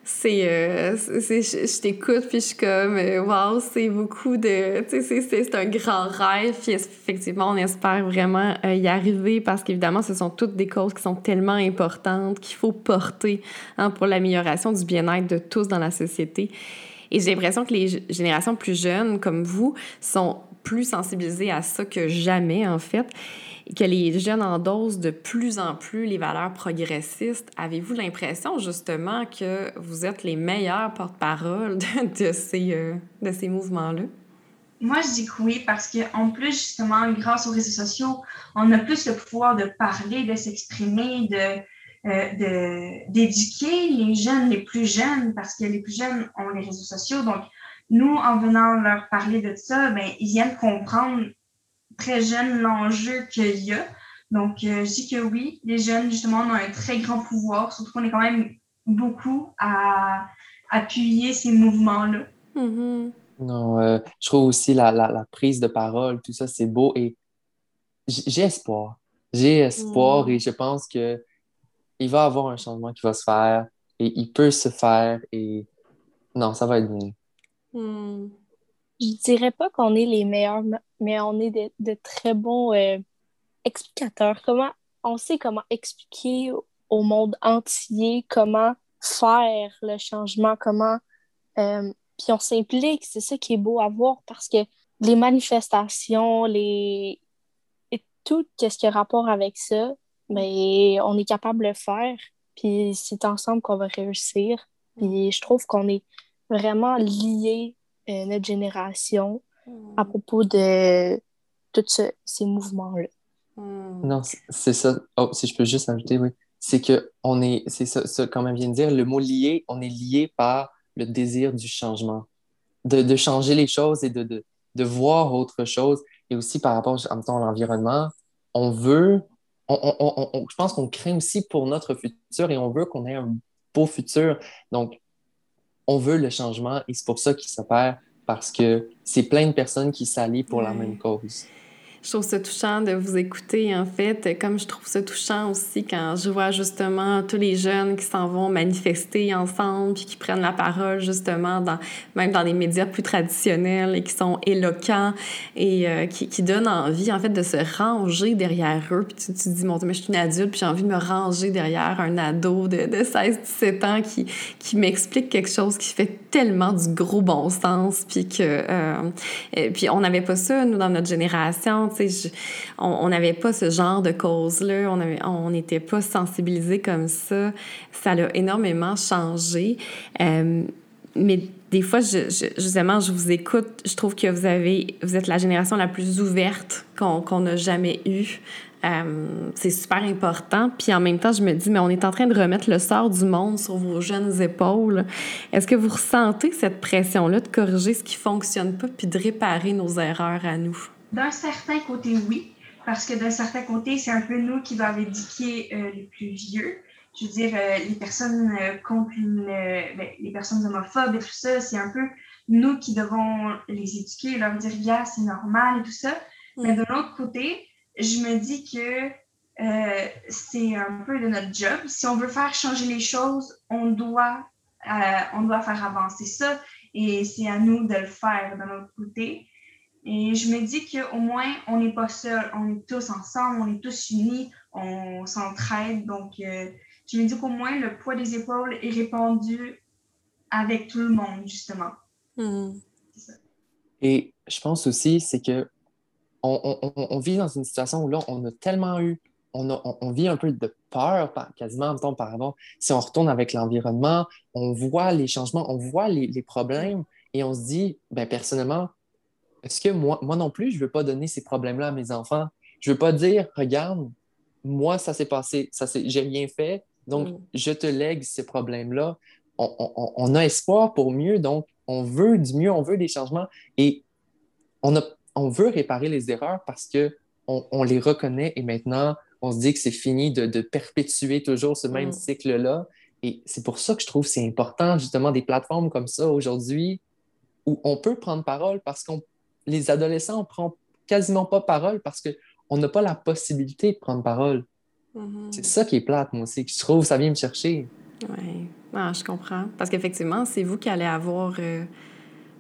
C'est, euh, je, t'écoute, puis je suis comme, euh, waouh, c'est beaucoup de. Tu sais, c'est un grand rêve, puis effectivement, on espère vraiment euh, y arriver parce qu'évidemment, ce sont toutes des causes qui sont tellement importantes qu'il faut porter hein, pour l'amélioration du bien-être de tous dans la société. Et j'ai l'impression que les générations plus jeunes, comme vous, sont plus sensibilisés à ça que jamais, en fait, que les jeunes endossent de plus en plus les valeurs progressistes. Avez-vous l'impression, justement, que vous êtes les meilleurs porte-parole de, ces, euh, de ces mouvements-là? Moi, je dis que oui, parce qu'en plus, justement, grâce aux réseaux sociaux, on a plus le pouvoir de parler, de s'exprimer, de, euh, d'éduquer les jeunes, les plus jeunes, parce que les plus jeunes ont les réseaux sociaux. Donc, nous, en venant leur parler de ça, ben, ils viennent comprendre très jeunes l'enjeu qu'il y a. Donc, euh, je dis que oui, les jeunes, justement, ont un très grand pouvoir, surtout qu'on est quand même beaucoup à appuyer ces mouvements-là. Mm-hmm. Non, euh, je trouve aussi la, la, prise de parole, tout ça, c'est beau et j'ai espoir. J'ai espoir mm. et je pense que il va y avoir un changement qui va se faire et il peut se faire et non, ça va être bien. Hmm. Je dirais pas qu'on est les meilleurs, mais on est de, très bons euh, explicateurs. Comment on sait comment expliquer au monde entier comment faire le changement, comment euh, puis on s'implique, c'est ça qui est beau à voir parce que les manifestations, les et tout ce qui a rapport avec ça, mais on est capable de le faire. Puis c'est ensemble qu'on va réussir. Puis je trouve qu'on est vraiment lié euh, notre génération à hmm. propos de tous ces mouvements-là. Hmm. Non, c'est ça. Oh, si je peux juste ajouter, oui. c'est que on est, c'est ça, comme elle vient de dire, le mot lié, on est lié par le désir du changement, de, de changer les choses et de, de, de, voir autre chose. Et aussi par rapport à l'environnement, on veut, on, on, on, je pense qu'on craint aussi pour notre futur et on veut qu'on ait un beau futur. Donc, on veut le changement et c'est pour ça qu'il s'opère parce que c'est plein de personnes qui s'allient pour la même cause je trouve ça touchant de vous écouter, en fait, comme je trouve ça touchant aussi quand je vois justement tous les jeunes qui s'en vont manifester ensemble, puis qui prennent la parole justement, dans, même dans les médias plus traditionnels et qui sont éloquents et euh, qui, qui, donnent envie, en fait, de se ranger derrière eux. Puis tu, te dis, mon Dieu, mais je suis une adulte, puis j'ai envie de me ranger derrière un ado de, de 16-17 ans qui, qui m'explique quelque chose qui fait tellement du gros bon sens, puis que... Euh, puis on n'avait pas ça, nous, dans notre génération, on n'avait pas ce genre de cause-là, on n'était pas sensibilisés comme ça. Ça a énormément changé. Euh, mais des fois, justement, je vous écoute, je trouve que vous êtes la génération la plus ouverte qu'on n'a jamais eue. Euh, c'est super important. Puis en même temps, je me dis, mais on est en train de remettre le sort du monde sur vos jeunes épaules. Est-ce que vous ressentez cette pression-là de corriger ce qui fonctionne pas puis de réparer nos erreurs à nous? D'un certain côté, oui, parce que d'un certain côté, c'est un peu nous qui doivent éduquer euh, les plus vieux. Je veux dire, euh, les personnes euh, contre ben, les personnes homophobes et tout ça, c'est un peu nous qui devons les éduquer, leur dire, yeah, c'est normal et tout ça. Mais de l'autre côté, je me dis que c'est un peu de notre job. Si on veut faire changer les choses, on doit, on doit faire avancer ça et c'est à nous de le faire de notre côté. Et je me dis qu'au moins, on n'est pas seul, on est tous ensemble, on est tous unis, on s'entraide. Donc, euh, je me dis qu'au moins, le poids des épaules est répandu avec tout le monde, justement. Hmm. Et je pense aussi, c'est que on, on, on, vit dans une situation où là, on a tellement eu, on, a, on vit un peu de peur, quasiment en temps auparavant. Si on retourne avec l'environnement, on voit les changements, on voit les, les problèmes et on se dit, ben, personnellement, est-ce que moi, moi non plus, je ne veux pas donner ces problèmes-là à mes enfants? Je ne veux pas dire, regarde, moi, ça s'est passé, ça j'ai rien fait, donc mm. je te lègue ces problèmes-là. On, a espoir pour mieux, donc on veut du mieux, on veut des changements et on, a, on veut réparer les erreurs parce que on, les reconnaît et maintenant, on se dit que c'est fini de, perpétuer toujours ce même mm. cycle-là. Et c'est pour ça que je trouve que c'est important, justement, des plateformes comme ça aujourd'hui où on peut prendre parole parce qu'on les adolescents, on prend quasiment pas parole parce qu'on n'a pas la possibilité de prendre parole. Mm-hmm. C'est ça qui est plate, moi aussi, que je trouve, ça vient me chercher. Oui, ah, je comprends. Parce qu'effectivement, c'est vous qui allez avoir euh,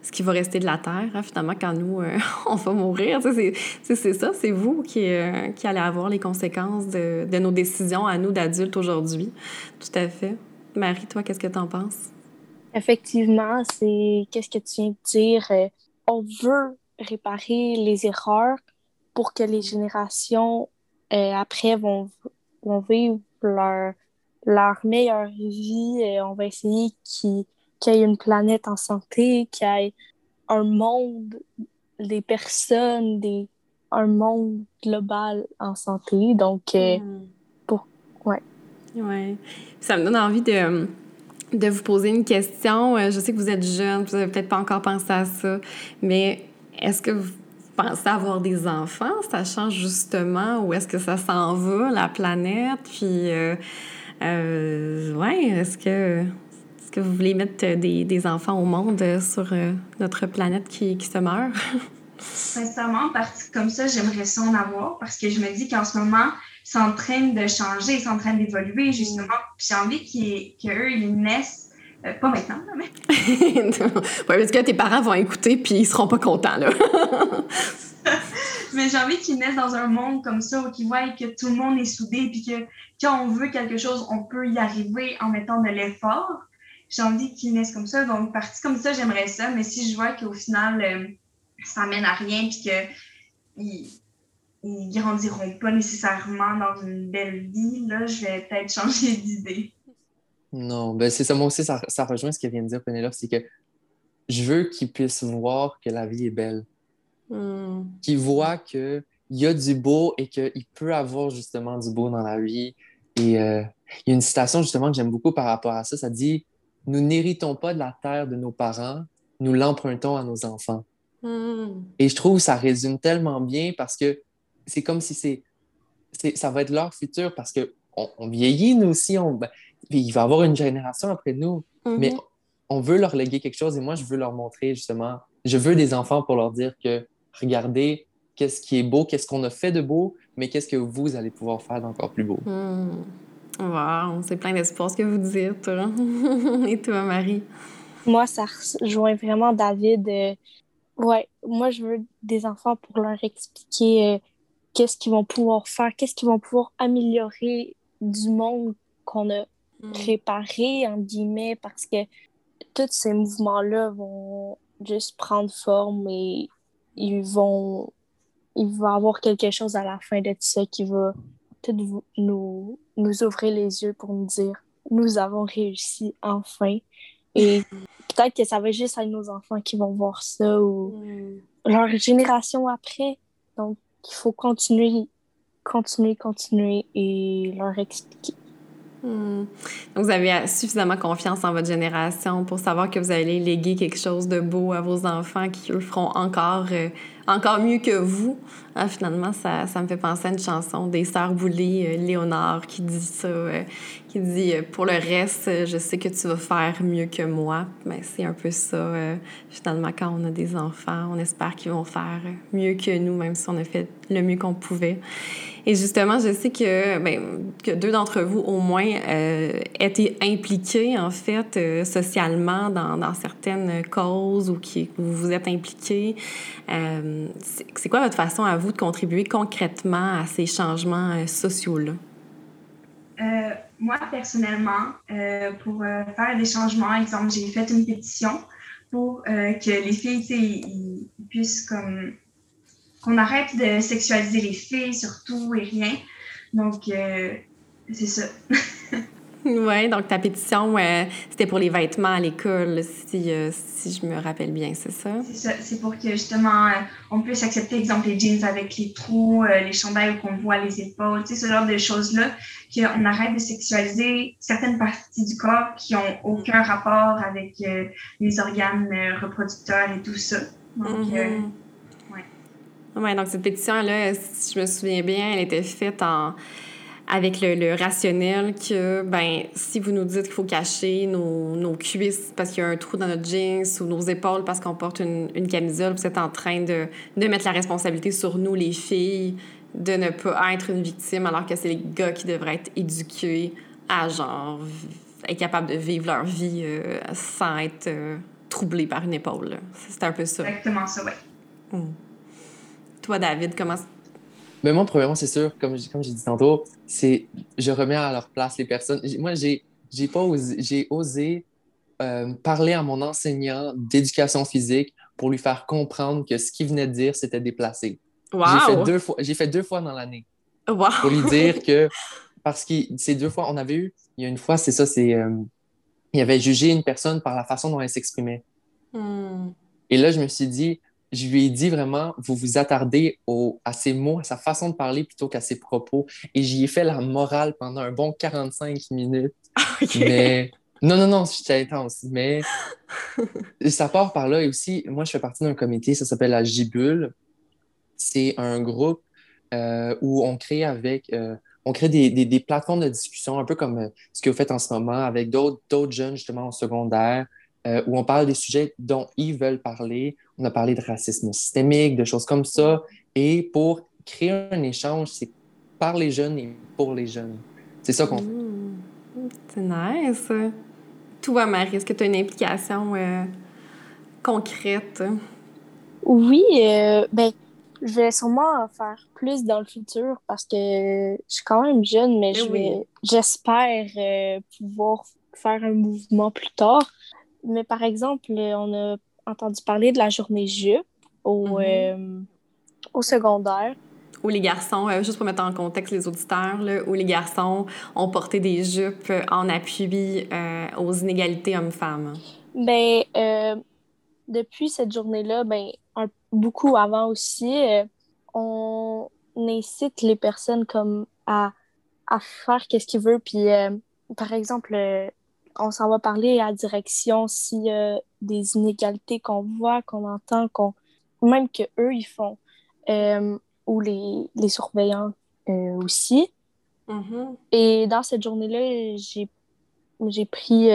ce qui va rester de la terre, hein, finalement, quand nous, euh, on va mourir. C'est ça, c'est vous qui, euh, qui allez avoir les conséquences de, de nos décisions à nous d'adultes aujourd'hui. Tout à fait. Marie, toi, qu'est-ce que tu en penses? Effectivement, c'est qu'est-ce que tu viens de dire? on veut réparer les erreurs pour que les générations euh, après vont, vont vivre leur, leur meilleure vie. Euh, on va essayer qu'il y ait une planète en santé, qu'il y ait un monde, des personnes, des, un monde global en santé. Donc, euh, hmm. pour. Ouais. Ouais. Ça me donne envie de de vous poser une question. Je sais que vous êtes jeune, vous n'avez peut-être pas encore pensé à ça, mais est-ce que vous pensez avoir des enfants, sachant justement où est-ce que ça s'en va, la planète? Puis, euh, euh ouais, est-ce que, est que vous voulez mettre des, des, enfants au monde sur euh, notre planète qui, qui se meurt? Sincèrement, parti comme ça, j'aimerais ça en avoir parce que je me dis qu'en ce moment, c'est en train de changer, ils sont en train d'évoluer, justement. J'ai envie qu'eux, ils naissent euh, pas maintenant, mais. oui, parce que tes parents vont écouter puis ils seront pas contents, là. mais j'ai envie qu'ils naissent dans un monde comme ça où ils voient que tout le monde est soudé puis que quand on veut quelque chose, on peut y arriver en mettant de l'effort. J'ai envie qu'ils naissent comme ça. Donc, partie comme ça, j'aimerais ça. Mais si je vois qu'au final, euh, ça mène à rien puis qu'ils ils grandiront pas nécessairement dans une belle vie, là, je vais peut-être changer d'idée. Non, ben c'est ça. Moi aussi, ça, rejoint ce qu'elle vient de dire, Penelope, c'est que je veux qu'ils puissent voir que la vie est belle. Hmm. Qu'ils voient qu'il y a du beau et qu'il peut avoir justement du beau dans la vie. Et euh, il y a une citation justement que j'aime beaucoup par rapport à ça. Ça dit Nous n'héritons pas de la terre de nos parents, nous l'empruntons à nos enfants. Hmm. Et je trouve que ça résume tellement bien parce que c'est comme si c'est, c'est- ça va être leur futur parce que on, on vieillit, nous aussi. On, ben, puis il va y avoir une génération après nous, mais Mhm. on veut leur léguer quelque chose et moi, je veux leur montrer justement. Je veux des enfants pour leur dire que regardez, qu'est-ce qui est beau, qu'est-ce qu'on a fait de beau, mais qu'est-ce que vous allez pouvoir faire d'encore plus beau. Hmm. Wow, c'est plein d'espoir ce que vous dites. toi. Et toi, Marie? Moi, ça rejoint vraiment David. euh, ouais, moi, je veux des enfants pour leur expliquer euh, qu'est-ce qu'ils vont pouvoir faire, qu'est-ce qu'ils vont pouvoir améliorer du monde qu'on a réparé, en guillemets, parce que tous ces mouvements-là vont juste prendre forme et ils vont, il va avoir quelque chose à la fin de ça qui va vous- nous, nous ouvrir les yeux pour nous dire nous avons réussi enfin. Et peut-être que ça va juste être nos enfants qui vont voir ça ou Hmm. leur génération après. Donc, il faut continuer, continuer, continuer et leur expliquer. Hmm. Donc, vous avez suffisamment confiance en votre génération pour savoir que vous allez léguer quelque chose de beau à vos enfants qui, eux, feront encore, euh, encore mieux que vous. Ah, finalement, ça, ça me fait penser à une chanson des Sœurs Boulay, euh, Léonard, qui dit ça, euh, qui dit euh, Pour le reste, euh, je sais que tu vas faire mieux que moi. Ben, c'est un peu ça, finalement, quand on a des enfants. On espère qu'ils vont faire mieux que nous, même si on a fait le mieux qu'on pouvait. Et justement, je sais que, ben, que deux d'entre vous, au moins, étaient impliqués, en fait, socialement dans, dans certaines causes ou qui, où vous êtes impliqués. C'est quoi votre façon à vous de contribuer concrètement à ces changements euh, sociaux-là? Euh, moi, personnellement, euh, pour faire des changements, exemple, j'ai fait une pétition pour que les filles, puissent comme qu'on arrête de sexualiser les filles surtout et rien. Donc, c'est ça. Oui, donc ta pétition, euh, c'était pour les vêtements à l'école, si, euh, si je me rappelle bien, c'est ça? C'est ça. C'est pour que justement, euh, on puisse accepter, exemple, les jeans avec les trous, les chandails où qu'on voit les épaules, tu sais, ce genre de choses-là, qu'on arrête de sexualiser certaines parties du corps qui ont aucun rapport avec les organes reproducteurs et tout ça. Donc, Mhm. ouais. Ouais, donc cette pétition-là, si je me souviens bien, elle était faite en avec le, le rationnel que, ben, si vous nous dites qu'il faut cacher nos, nos cuisses parce qu'il y a un trou dans notre jeans ou nos épaules parce qu'on porte une, une camisole, vous êtes en train de, de mettre la responsabilité sur nous, les filles, de ne pas être une victime alors que c'est les gars qui devraient être éduqués à, genre, être capables de vivre leur vie euh, sans être euh, troublés par une épaule. C'est un peu ça. exactement ça, ouais. Toi, David, comment... Mais moi, premièrement, c'est sûr, comme, comme j'ai dit tantôt, c'est je remets à leur place les personnes. Moi, j'ai j'ai pas osé, j'ai osé euh, parler à mon enseignant d'éducation physique pour lui faire comprendre que ce qu'il venait de dire, c'était déplacé. J'ai fait deux fois, j'ai fait deux fois dans l'année Wow! pour lui dire que parce que ces deux fois, on avait eu, il y a une fois, c'est ça, c'est euh, il avait jugé une personne par la façon dont elle s'exprimait. Hmm. Et là, je me suis dit, je lui ai dit vraiment, vous vous attardez au, à ses mots, à sa façon de parler plutôt qu'à ses propos. Et j'y ai fait la morale pendant un bon 45 minutes. OK. Mais non, non, non, j'étais intense. Mais ça part par là. Et aussi, moi, je fais partie d'un comité, ça s'appelle la Gibule. C'est un groupe euh, où on crée avec. euh, on crée des, des, des plateformes de discussion, un peu comme euh, ce que vous faites en ce moment, avec d'autres d'autres jeunes, justement, au secondaire, euh, où on parle des sujets dont ils veulent parler. On a parlé de racisme systémique, de choses comme ça. Et pour créer un échange, c'est par les jeunes et pour les jeunes. C'est ça qu'on fait. Hmm. C'est nice. Toi, Marie, est-ce que tu as une implication euh, concrète? Oui, euh, ben, je vais sûrement en faire plus dans le futur parce que je suis quand même jeune, mais Eh je oui. vais, j'espère euh, pouvoir faire un mouvement plus tard. Mais par exemple, on a entendu parler de la journée jupe au, Mhm. euh, au secondaire. Où les garçons, euh, juste pour mettre en contexte les auditeurs, là, où les garçons ont porté des jupes en appui euh, aux inégalités hommes-femmes. Ben, euh, depuis cette journée-là, ben, beaucoup avant aussi, on incite les personnes comme à à faire qu'est-ce qu'il veut. Puis, par exemple, on s'en va parler à la direction s'il y a des inégalités qu'on voit, qu'on entend, qu'on même que eux ils font, euh, ou les, les surveillants aussi. Mm-hmm. Et dans cette journée-là, j'ai j'ai pris,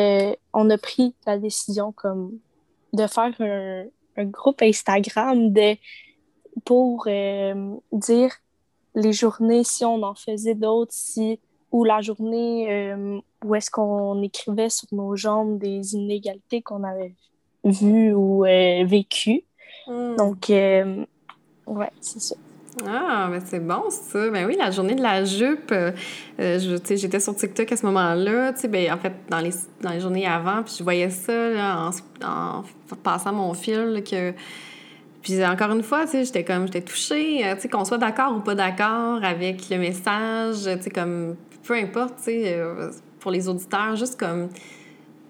on a pris la décision comme de faire un, un groupe Instagram de, pour dire les journées, si on en faisait d'autres, si ou la journée euh, où est-ce qu'on écrivait sur nos jambes des inégalités qu'on avait vues ou euh, vécues. Hmm. Donc, euh, ouais, c'est ça. Ah, ben c'est bon ça. Ben oui, la journée de la jupe, j'étais sur TikTok à ce moment-là. Ben, en fait, dans les, dans les journées avant, puis je voyais ça là, en, en, passant mon fil que puis encore une fois, j'étais comme, j'étais touchée, euh, qu'on soit d'accord ou pas d'accord avec le message, comme, peu importe, tu sais, euh, pour les auditeurs, juste comme, tu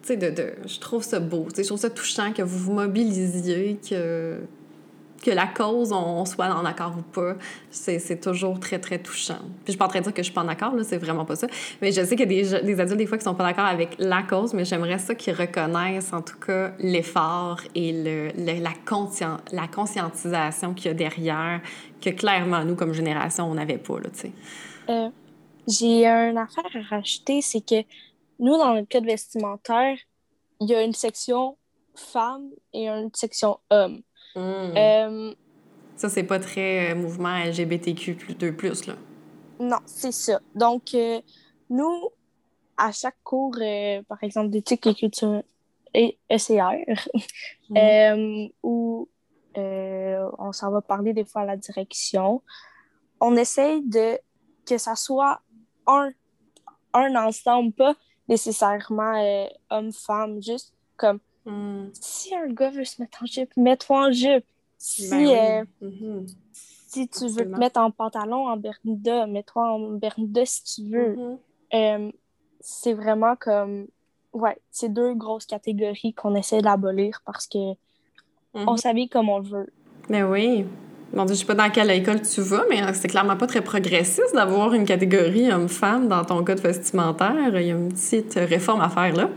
sais, de, de, je trouve ça beau, tu sais, je trouve ça touchant que vous vous mobilisiez, que, que la cause, on, soit en accord ou pas, c'est toujours très, très touchant. Puis je suis pas en train de dire que je suis pas en accord, là, c'est vraiment pas ça. Mais je sais qu'il y a des, des, adultes, des fois, qui sont pas d'accord avec la cause, mais j'aimerais ça qu'ils reconnaissent, en tout cas, l'effort et le, la, conscien, la conscientisation qu'il y a derrière, que clairement, nous, comme génération, on n'avait pas, là, tu sais. Euh, J'ai une affaire à rajouter, c'est que nous, dans le code vestimentaire, il y a une section femmes et une section hommes. Hmm. Euh, ça, c'est pas très euh, mouvement LGBTQ 2+, là. Non, c'est ça. Donc, euh, nous, à chaque cours, par exemple, d'éthique et culture et ECR, Hmm. où on s'en va parler des fois à la direction, on essaye de que ça soit un, un ensemble, pas nécessairement homme-femme, juste comme Hmm. si un gars veut se mettre en jupe, mets-toi en jupe. Si, Ben oui. euh, Mhm. si tu veux te mettre en pantalon, en Bermuda, mets-toi en Bermuda si tu veux. Mhm. Euh, c'est vraiment comme. Ouais, c'est deux grosses catégories qu'on essaie d'abolir parce que on s'habille comme on veut. Ben oui. Bon, je sais pas dans quelle école tu vas, mais euh, c'est clairement pas très progressiste d'avoir une catégorie homme-femme dans ton code vestimentaire. Il y a une petite réforme à faire là.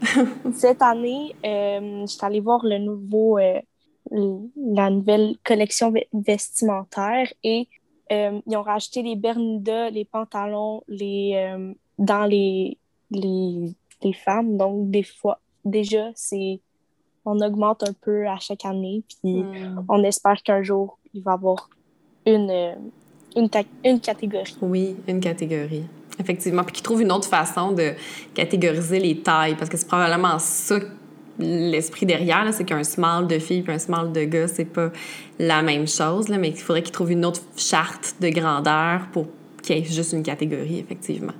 Cette année, euh, je suis allée voir le nouveau, euh, la nouvelle collection ve- vestimentaire et euh, ils ont rajouté les Bermudas, les pantalons, les, dans les, les, les femmes. Donc, des fois, déjà, c'est on augmente un peu à chaque année. Puis, Hmm. on espère qu'un jour, il va y avoir une, euh, une, ta- une catégorie. Oui, une catégorie. Effectivement. Puis qu'ils trouvent une autre façon de catégoriser les tailles, parce que c'est probablement ça l'esprit derrière, là, c'est qu'un small de fille puis un small de gars, c'est pas la même chose, là, mais il faudrait qu'ils trouvent une autre charte de grandeur pour qu'il y ait juste une catégorie, effectivement.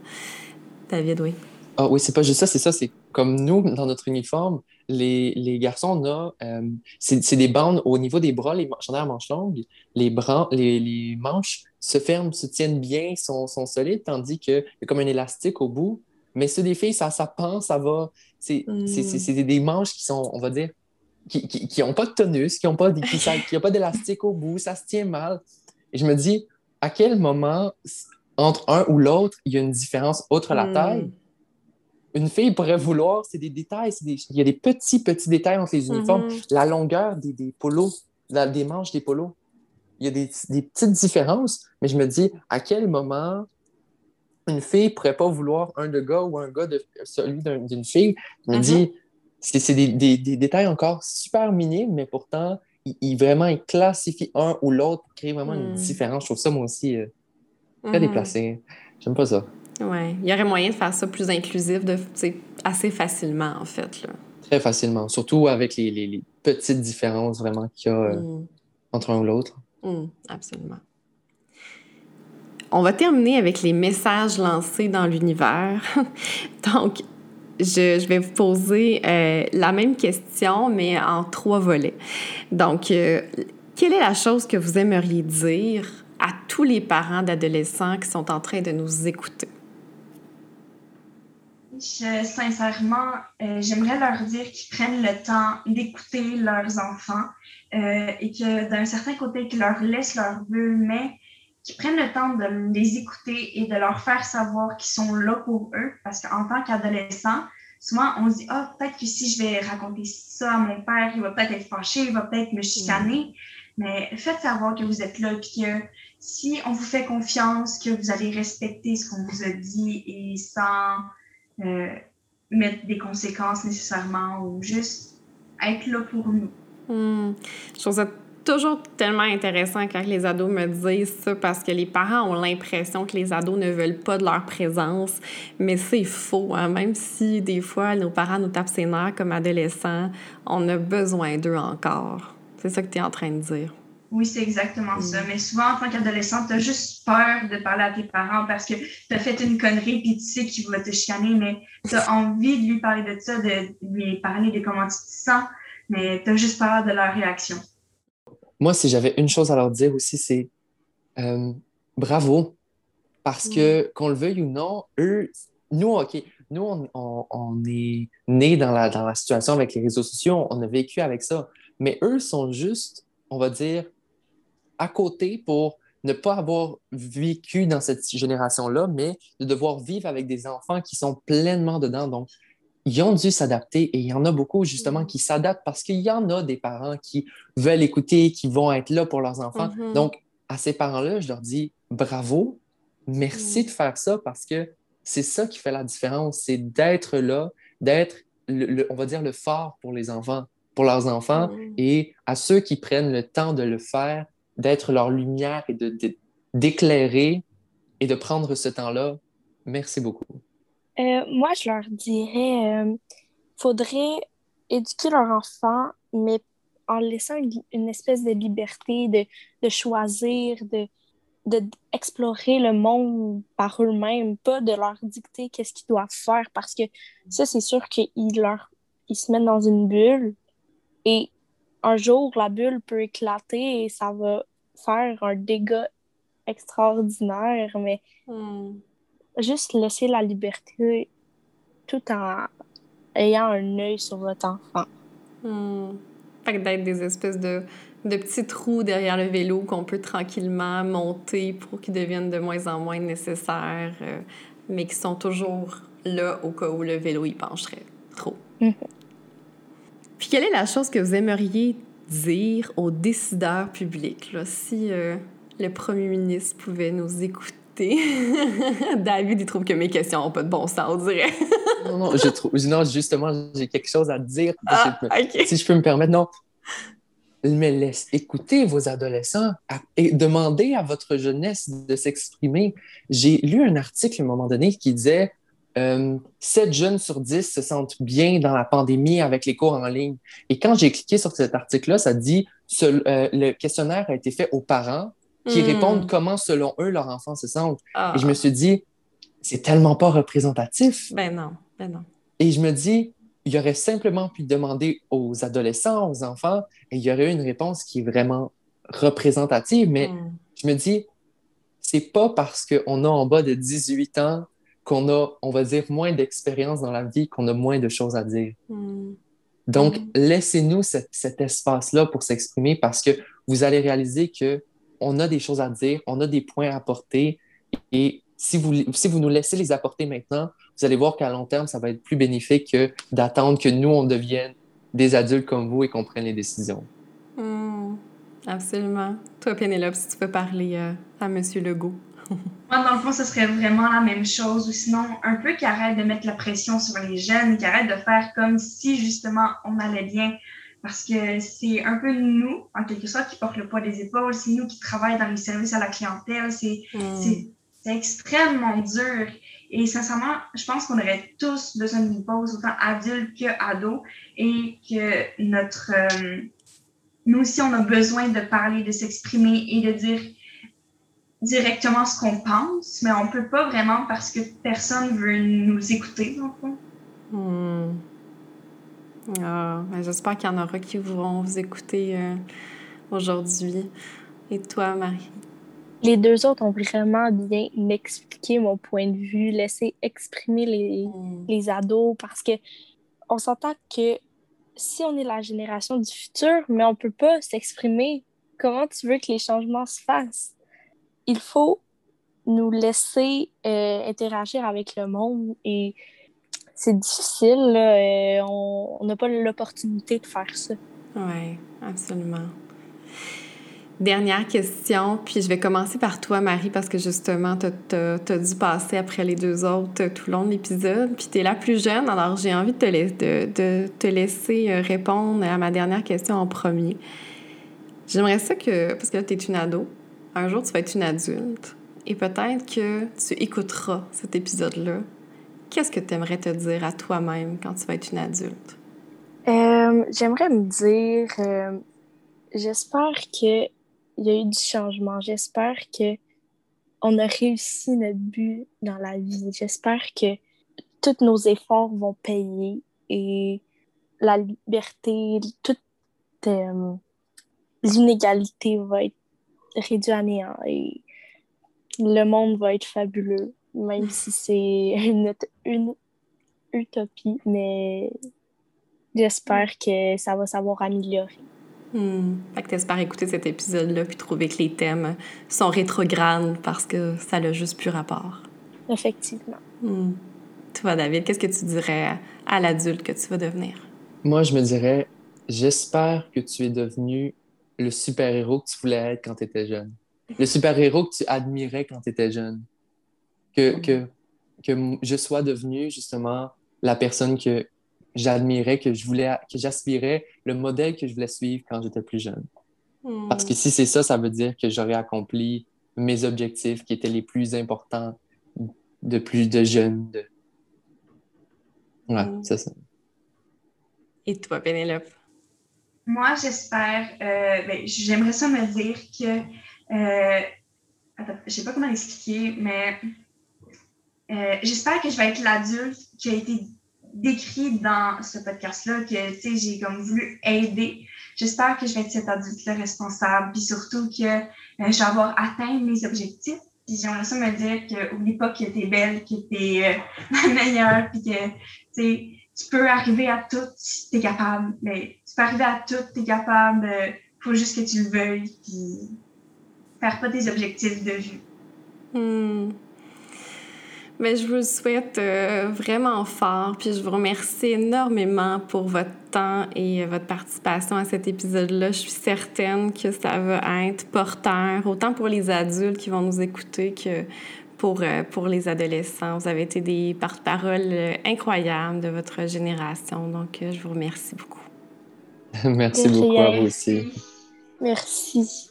David, oui. Ah oui, c'est pas juste ça, c'est ça, c'est comme nous, dans notre uniforme, les, les garçons, on a, euh, c'est c'est des bandes au niveau des bras, les chandails à manches longues, les, bras, les, les manches se ferment, se tiennent bien, sont, sont solides, tandis qu'il y a comme un élastique au bout. Mais ceux des filles, ça, ça pend, ça va. C'est Mm. c'est- c'est- c'est des manches qui sont, on va dire, qui n'ont qui, qui ont pas de tonus, qui n'ont pas, qui, ça- qui ont pas d'élastique au bout, ça se tient mal. Et je me dis, à quel moment, entre un ou l'autre, il y a une différence outre la Mm. Une fille pourrait vouloir, c'est des détails, des- il y a des petits, petits détails entre les uniformes. Mhm. La longueur des, des polos, la- des manches des polos. Il y a des, des petites différences, mais je me dis, à quel moment une fille pourrait pas vouloir un de gars ou un gars de celui d'un- d'une fille? Je me Mhm. dis, c'est c'est des, des- des détails encore super minimes, mais pourtant, ils, ils vraiment ils classifient un ou l'autre créer vraiment une Mhm. différence. Je trouve ça, moi aussi, euh, très Mhm. déplacé. J'aime pas ça. Ouais. Il y aurait moyen de faire ça plus inclusif, de, assez facilement, en fait. Là. Très facilement, surtout avec les, les- les petites différences vraiment qu'il y a euh, Mm. entre un ou l'autre. Mm, absolument. On va terminer avec les messages lancés dans l'univers. Donc, je, je vais vous poser euh, la même question, mais en trois volets. Donc, euh, quelle est la chose que vous aimeriez dire à tous les parents d'adolescents qui sont en train de nous écouter? Je, sincèrement, euh, j'aimerais leur dire qu'ils prennent le temps d'écouter leurs enfants euh, et que d'un certain côté, qu'ils leur laissent leur bulle, mais qui prennent le temps de les écouter et de leur faire savoir qu'ils sont là pour eux. Parce qu'en tant qu'adolescent, souvent on se dit Ah, peut-être que si je vais raconter ça à mon père, il va peut-être être fâché, il va peut-être me chicaner. Mais faites savoir que vous êtes là, puis que si on vous fait confiance, que vous allez respecter ce qu'on vous a dit et sans euh, mettre des conséquences nécessairement ou juste être là pour nous. Hmm. Je trouve ça toujours tellement intéressant quand les ados me disent ça parce que les parents ont l'impression que les ados ne veulent pas de leur présence, mais c'est faux. Hein. Même si des fois nos parents nous tapent ses nerfs comme adolescents, on a besoin d'eux encore. C'est ça que tu es en train de dire. Oui, c'est exactement ça. Mm. Mais souvent, en tant qu'adolescent, tu as juste peur de parler à tes parents parce que tu as fait une connerie puis tu sais qu'il va te chicaner, mais tu as envie de lui parler de ça, de lui parler de comment tu te sens, mais tu as juste peur de leur réaction. Moi, si j'avais une chose à leur dire aussi, c'est euh, bravo. Parce que, qu'on le veuille ou non, eux, nous, OK, nous, on, on, est nés dans la, dans la situation avec les réseaux sociaux, on a vécu avec ça. Mais eux sont juste, on va dire, à côté pour ne pas avoir vécu dans cette génération-là, mais de devoir vivre avec des enfants qui sont pleinement dedans. Donc, ils ont dû s'adapter et il y en a beaucoup justement mm. qui s'adaptent parce qu'il y en a des parents qui veulent écouter, qui vont être là pour leurs enfants. Mm-hmm. Donc, à ces parents-là, je leur dis bravo, merci mm. de faire ça parce que c'est ça qui fait la différence, c'est d'être là, d'être, on va dire, le phare pour les enfants, pour leurs enfants mm. et à ceux qui prennent le temps de le faire, d'être leur lumière et de, d'éclairer et de prendre ce temps-là. Merci beaucoup. Euh, moi, je leur dirais, euh, faudrait éduquer leur enfant, mais en laissant une, espèce de liberté de, de choisir, de, d'explorer le monde par eux-mêmes, pas de leur dicter qu'est-ce qu'ils doivent faire, parce que ça, c'est sûr qu'ils leur ils se mettent dans une bulle et un jour, la bulle peut éclater et ça va faire un dégât extraordinaire, mais hmm. juste laisser la liberté tout en ayant un œil sur votre enfant. Hmm. Fait d'être des espèces de, de, petits trous derrière le vélo qu'on peut tranquillement monter pour qu'ils deviennent de moins en moins nécessaires, euh, mais qui sont toujours là au cas où le vélo y pencherait trop. Mhm. Puis quelle est la chose que vous aimeriez dire aux décideurs publics, là, si euh, le premier ministre pouvait nous écouter? David, il trouve que mes questions n'ont pas de bon sens, on dirait. non, non, je trouve, non, justement, j'ai quelque chose à dire. Ah, si je peux me permettre, non. Mais laisse écouter vos adolescents et demandez à votre jeunesse de s'exprimer. J'ai lu un article à un moment donné qui disait 7 euh, jeunes sur 10 se sentent bien dans la pandémie avec les cours en ligne. Et quand j'ai cliqué sur cet article-là, ça dit euh, le questionnaire a été fait aux parents qui hmm. répondent comment, selon eux, leur enfant se sent. Et je me suis dit, c'est tellement pas représentatif. Ben non, ben non. Et je me dis, il y aurait simplement pu demander aux adolescents, aux enfants, et il y aurait eu une réponse qui est vraiment représentative. Mais hmm. je me dis, c'est pas parce qu'on a en bas de 18 ans qu'on a, on va dire, moins d'expérience dans la vie, qu'on a moins de choses à dire. Hmm. Donc, hmm. laissez-nous cet espace-là pour s'exprimer parce que vous allez réaliser que on a des choses à dire, on a des points à apporter et si vous, si vous nous laissez les apporter maintenant, vous allez voir qu'à long terme, ça va être plus bénéfique que d'attendre que nous, on devienne des adultes comme vous et qu'on prenne les décisions. Hmm. absolument. Toi, Pénélope, si tu peux parler euh, à M. Legault. Moi, dans le fond, ce serait vraiment la même chose, ou sinon, un peu qu'il arrête de mettre la pression sur les jeunes, qu'il arrête de faire comme si, justement, on allait bien. Parce que c'est un peu nous, en quelque sorte, qui portent le poids des épaules. C'est nous qui travaillons dans les services à la clientèle. C'est mm. extrêmement dur. Et sincèrement, je pense qu'on aurait tous besoin d'une pause, autant adultes qu'ados, et que notre... Euh, nous aussi, on a besoin de parler, de s'exprimer et de dire directement ce qu'on pense, mais on peut pas vraiment parce que personne veut nous écouter, en fait. Hmm. Ah, ben, J'espère qu'il y en aura qui vont vous écouter euh, aujourd'hui. Et toi, Marie? Les deux autres ont vraiment bien expliqué mon point de vue, laissé exprimer les, hmm. les ados parce que on s'entend que si on est la génération du futur, mais on peut pas s'exprimer, comment tu veux que les changements se fassent? Il faut nous laisser euh, interagir avec le monde et c'est difficile. euh, on n'a pas l'opportunité de faire ça. Oui, absolument. Dernière question, puis je vais commencer par toi, Marie, parce que justement, tu as, dû passer après les deux autres tout le long de l'épisode, puis tu es la plus jeune, alors j'ai envie de te, de te laisser euh, répondre à ma dernière question en premier. J'aimerais ça que, parce que là, tu es une ado, un jour tu vas être une adulte, et peut-être que tu écouteras cet épisode-là. Qu'est-ce que tu aimerais te dire à toi-même quand tu vas être une adulte? Euh, J'aimerais me dire, euh, j'espère qu'il y a eu du changement. J'espère que on a réussi notre but dans la vie. J'espère que tous nos efforts vont payer et la liberté, toute euh, l'inégalité va être réduite à néant et le monde va être fabuleux, même si c'est une, une utopie, mais j'espère que ça va savoir améliorer. Hmm. Fait que t'espères écouter cet épisode-là puis trouver que les thèmes sont rétrogrades parce que ça n'a juste plus rapport. Effectivement. Hmm. Toi, David, qu'est-ce que tu dirais à l'adulte que tu vas devenir? Moi, je me dirais, j'espère que tu es devenu le super-héros que tu voulais être quand tu étais jeune. Le super-héros que tu admirais quand tu étais jeune. Que, que, que m- je sois devenu justement la personne que j'admirais, que je voulais, que j'aspirais, le modèle que je voulais suivre quand j'étais plus jeune. Hmm. Parce que si c'est ça, ça veut dire que j'aurais accompli mes objectifs qui étaient les plus importants de plus de jeunes. De... Ouais, Mm. c'est ça. Et toi, Pénélope? Moi, j'espère, euh, ben, j'aimerais ça me dire que, euh, attends, je sais pas comment l'expliquer, mais euh, j'espère que je vais être l'adulte qui a été décrit dans ce podcast-là, que, tu j'ai comme voulu aider. J'espère que je vais être cet adulte-là responsable, puis surtout que euh, je vais avoir atteint mes objectifs. Puis j'aimerais ça me dire que, oublie pas que t'es belle, que t'es euh, la meilleure, puis que, tu tu peux arriver à tout si tu es capable. Mais tu peux arriver à tout, tu es capable. Il faut juste que tu le veuilles. Puis faire pas tes objectifs de vue. Hmm. Ben, je vous souhaite euh, vraiment fort, puis je vous remercie énormément pour votre temps et euh, votre participation à cet épisode-là. Je suis certaine que ça va être porteur, autant pour les adultes qui vont nous écouter que pour, euh, pour les adolescents. Vous avez été des porte-paroles euh, incroyables de votre génération, donc euh, je vous remercie beaucoup. Merci beaucoup à vous aussi. Merci.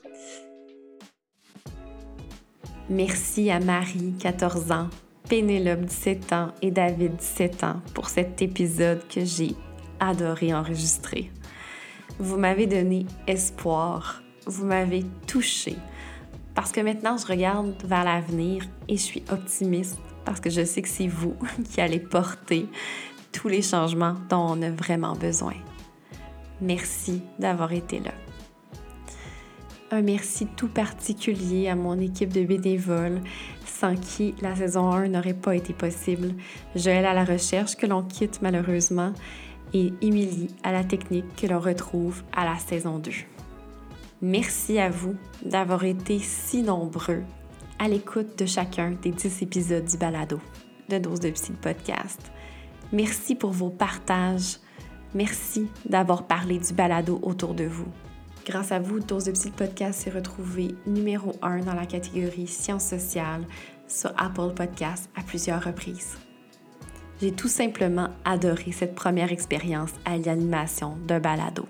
Merci à Marie, 14 ans, Pénélope, 17 ans et David, 17 ans, pour cet épisode que j'ai adoré enregistrer. Vous m'avez donné espoir, vous m'avez touché, parce que maintenant je regarde vers l'avenir et je suis optimiste, parce que je sais que c'est vous qui allez porter tous les changements dont on a vraiment besoin. Merci d'avoir été là. Un merci tout particulier à mon équipe de bénévoles, sans qui la saison 1 n'aurait pas été possible. Joël à la recherche, que l'on quitte malheureusement, et Émilie à la technique, que l'on retrouve à la saison 2. Merci à vous d'avoir été si nombreux à l'écoute de chacun des 10 épisodes du balado de Dose de Psy podcast. Merci pour vos partages. Merci d'avoir parlé du balado autour de vous. Grâce à vous, Dose de Psy podcast s'est retrouvé numéro 1 dans la catégorie sciences sociales sur Apple Podcasts à plusieurs reprises. J'ai tout simplement adoré cette première expérience à l'animation d'un balado.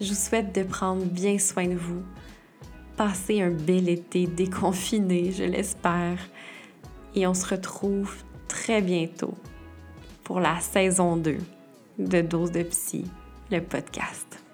Je vous souhaite de prendre bien soin de vous, passer un bel été déconfiné, je l'espère, et on se retrouve très bientôt pour la saison 2 de Dose de Psy, le podcast.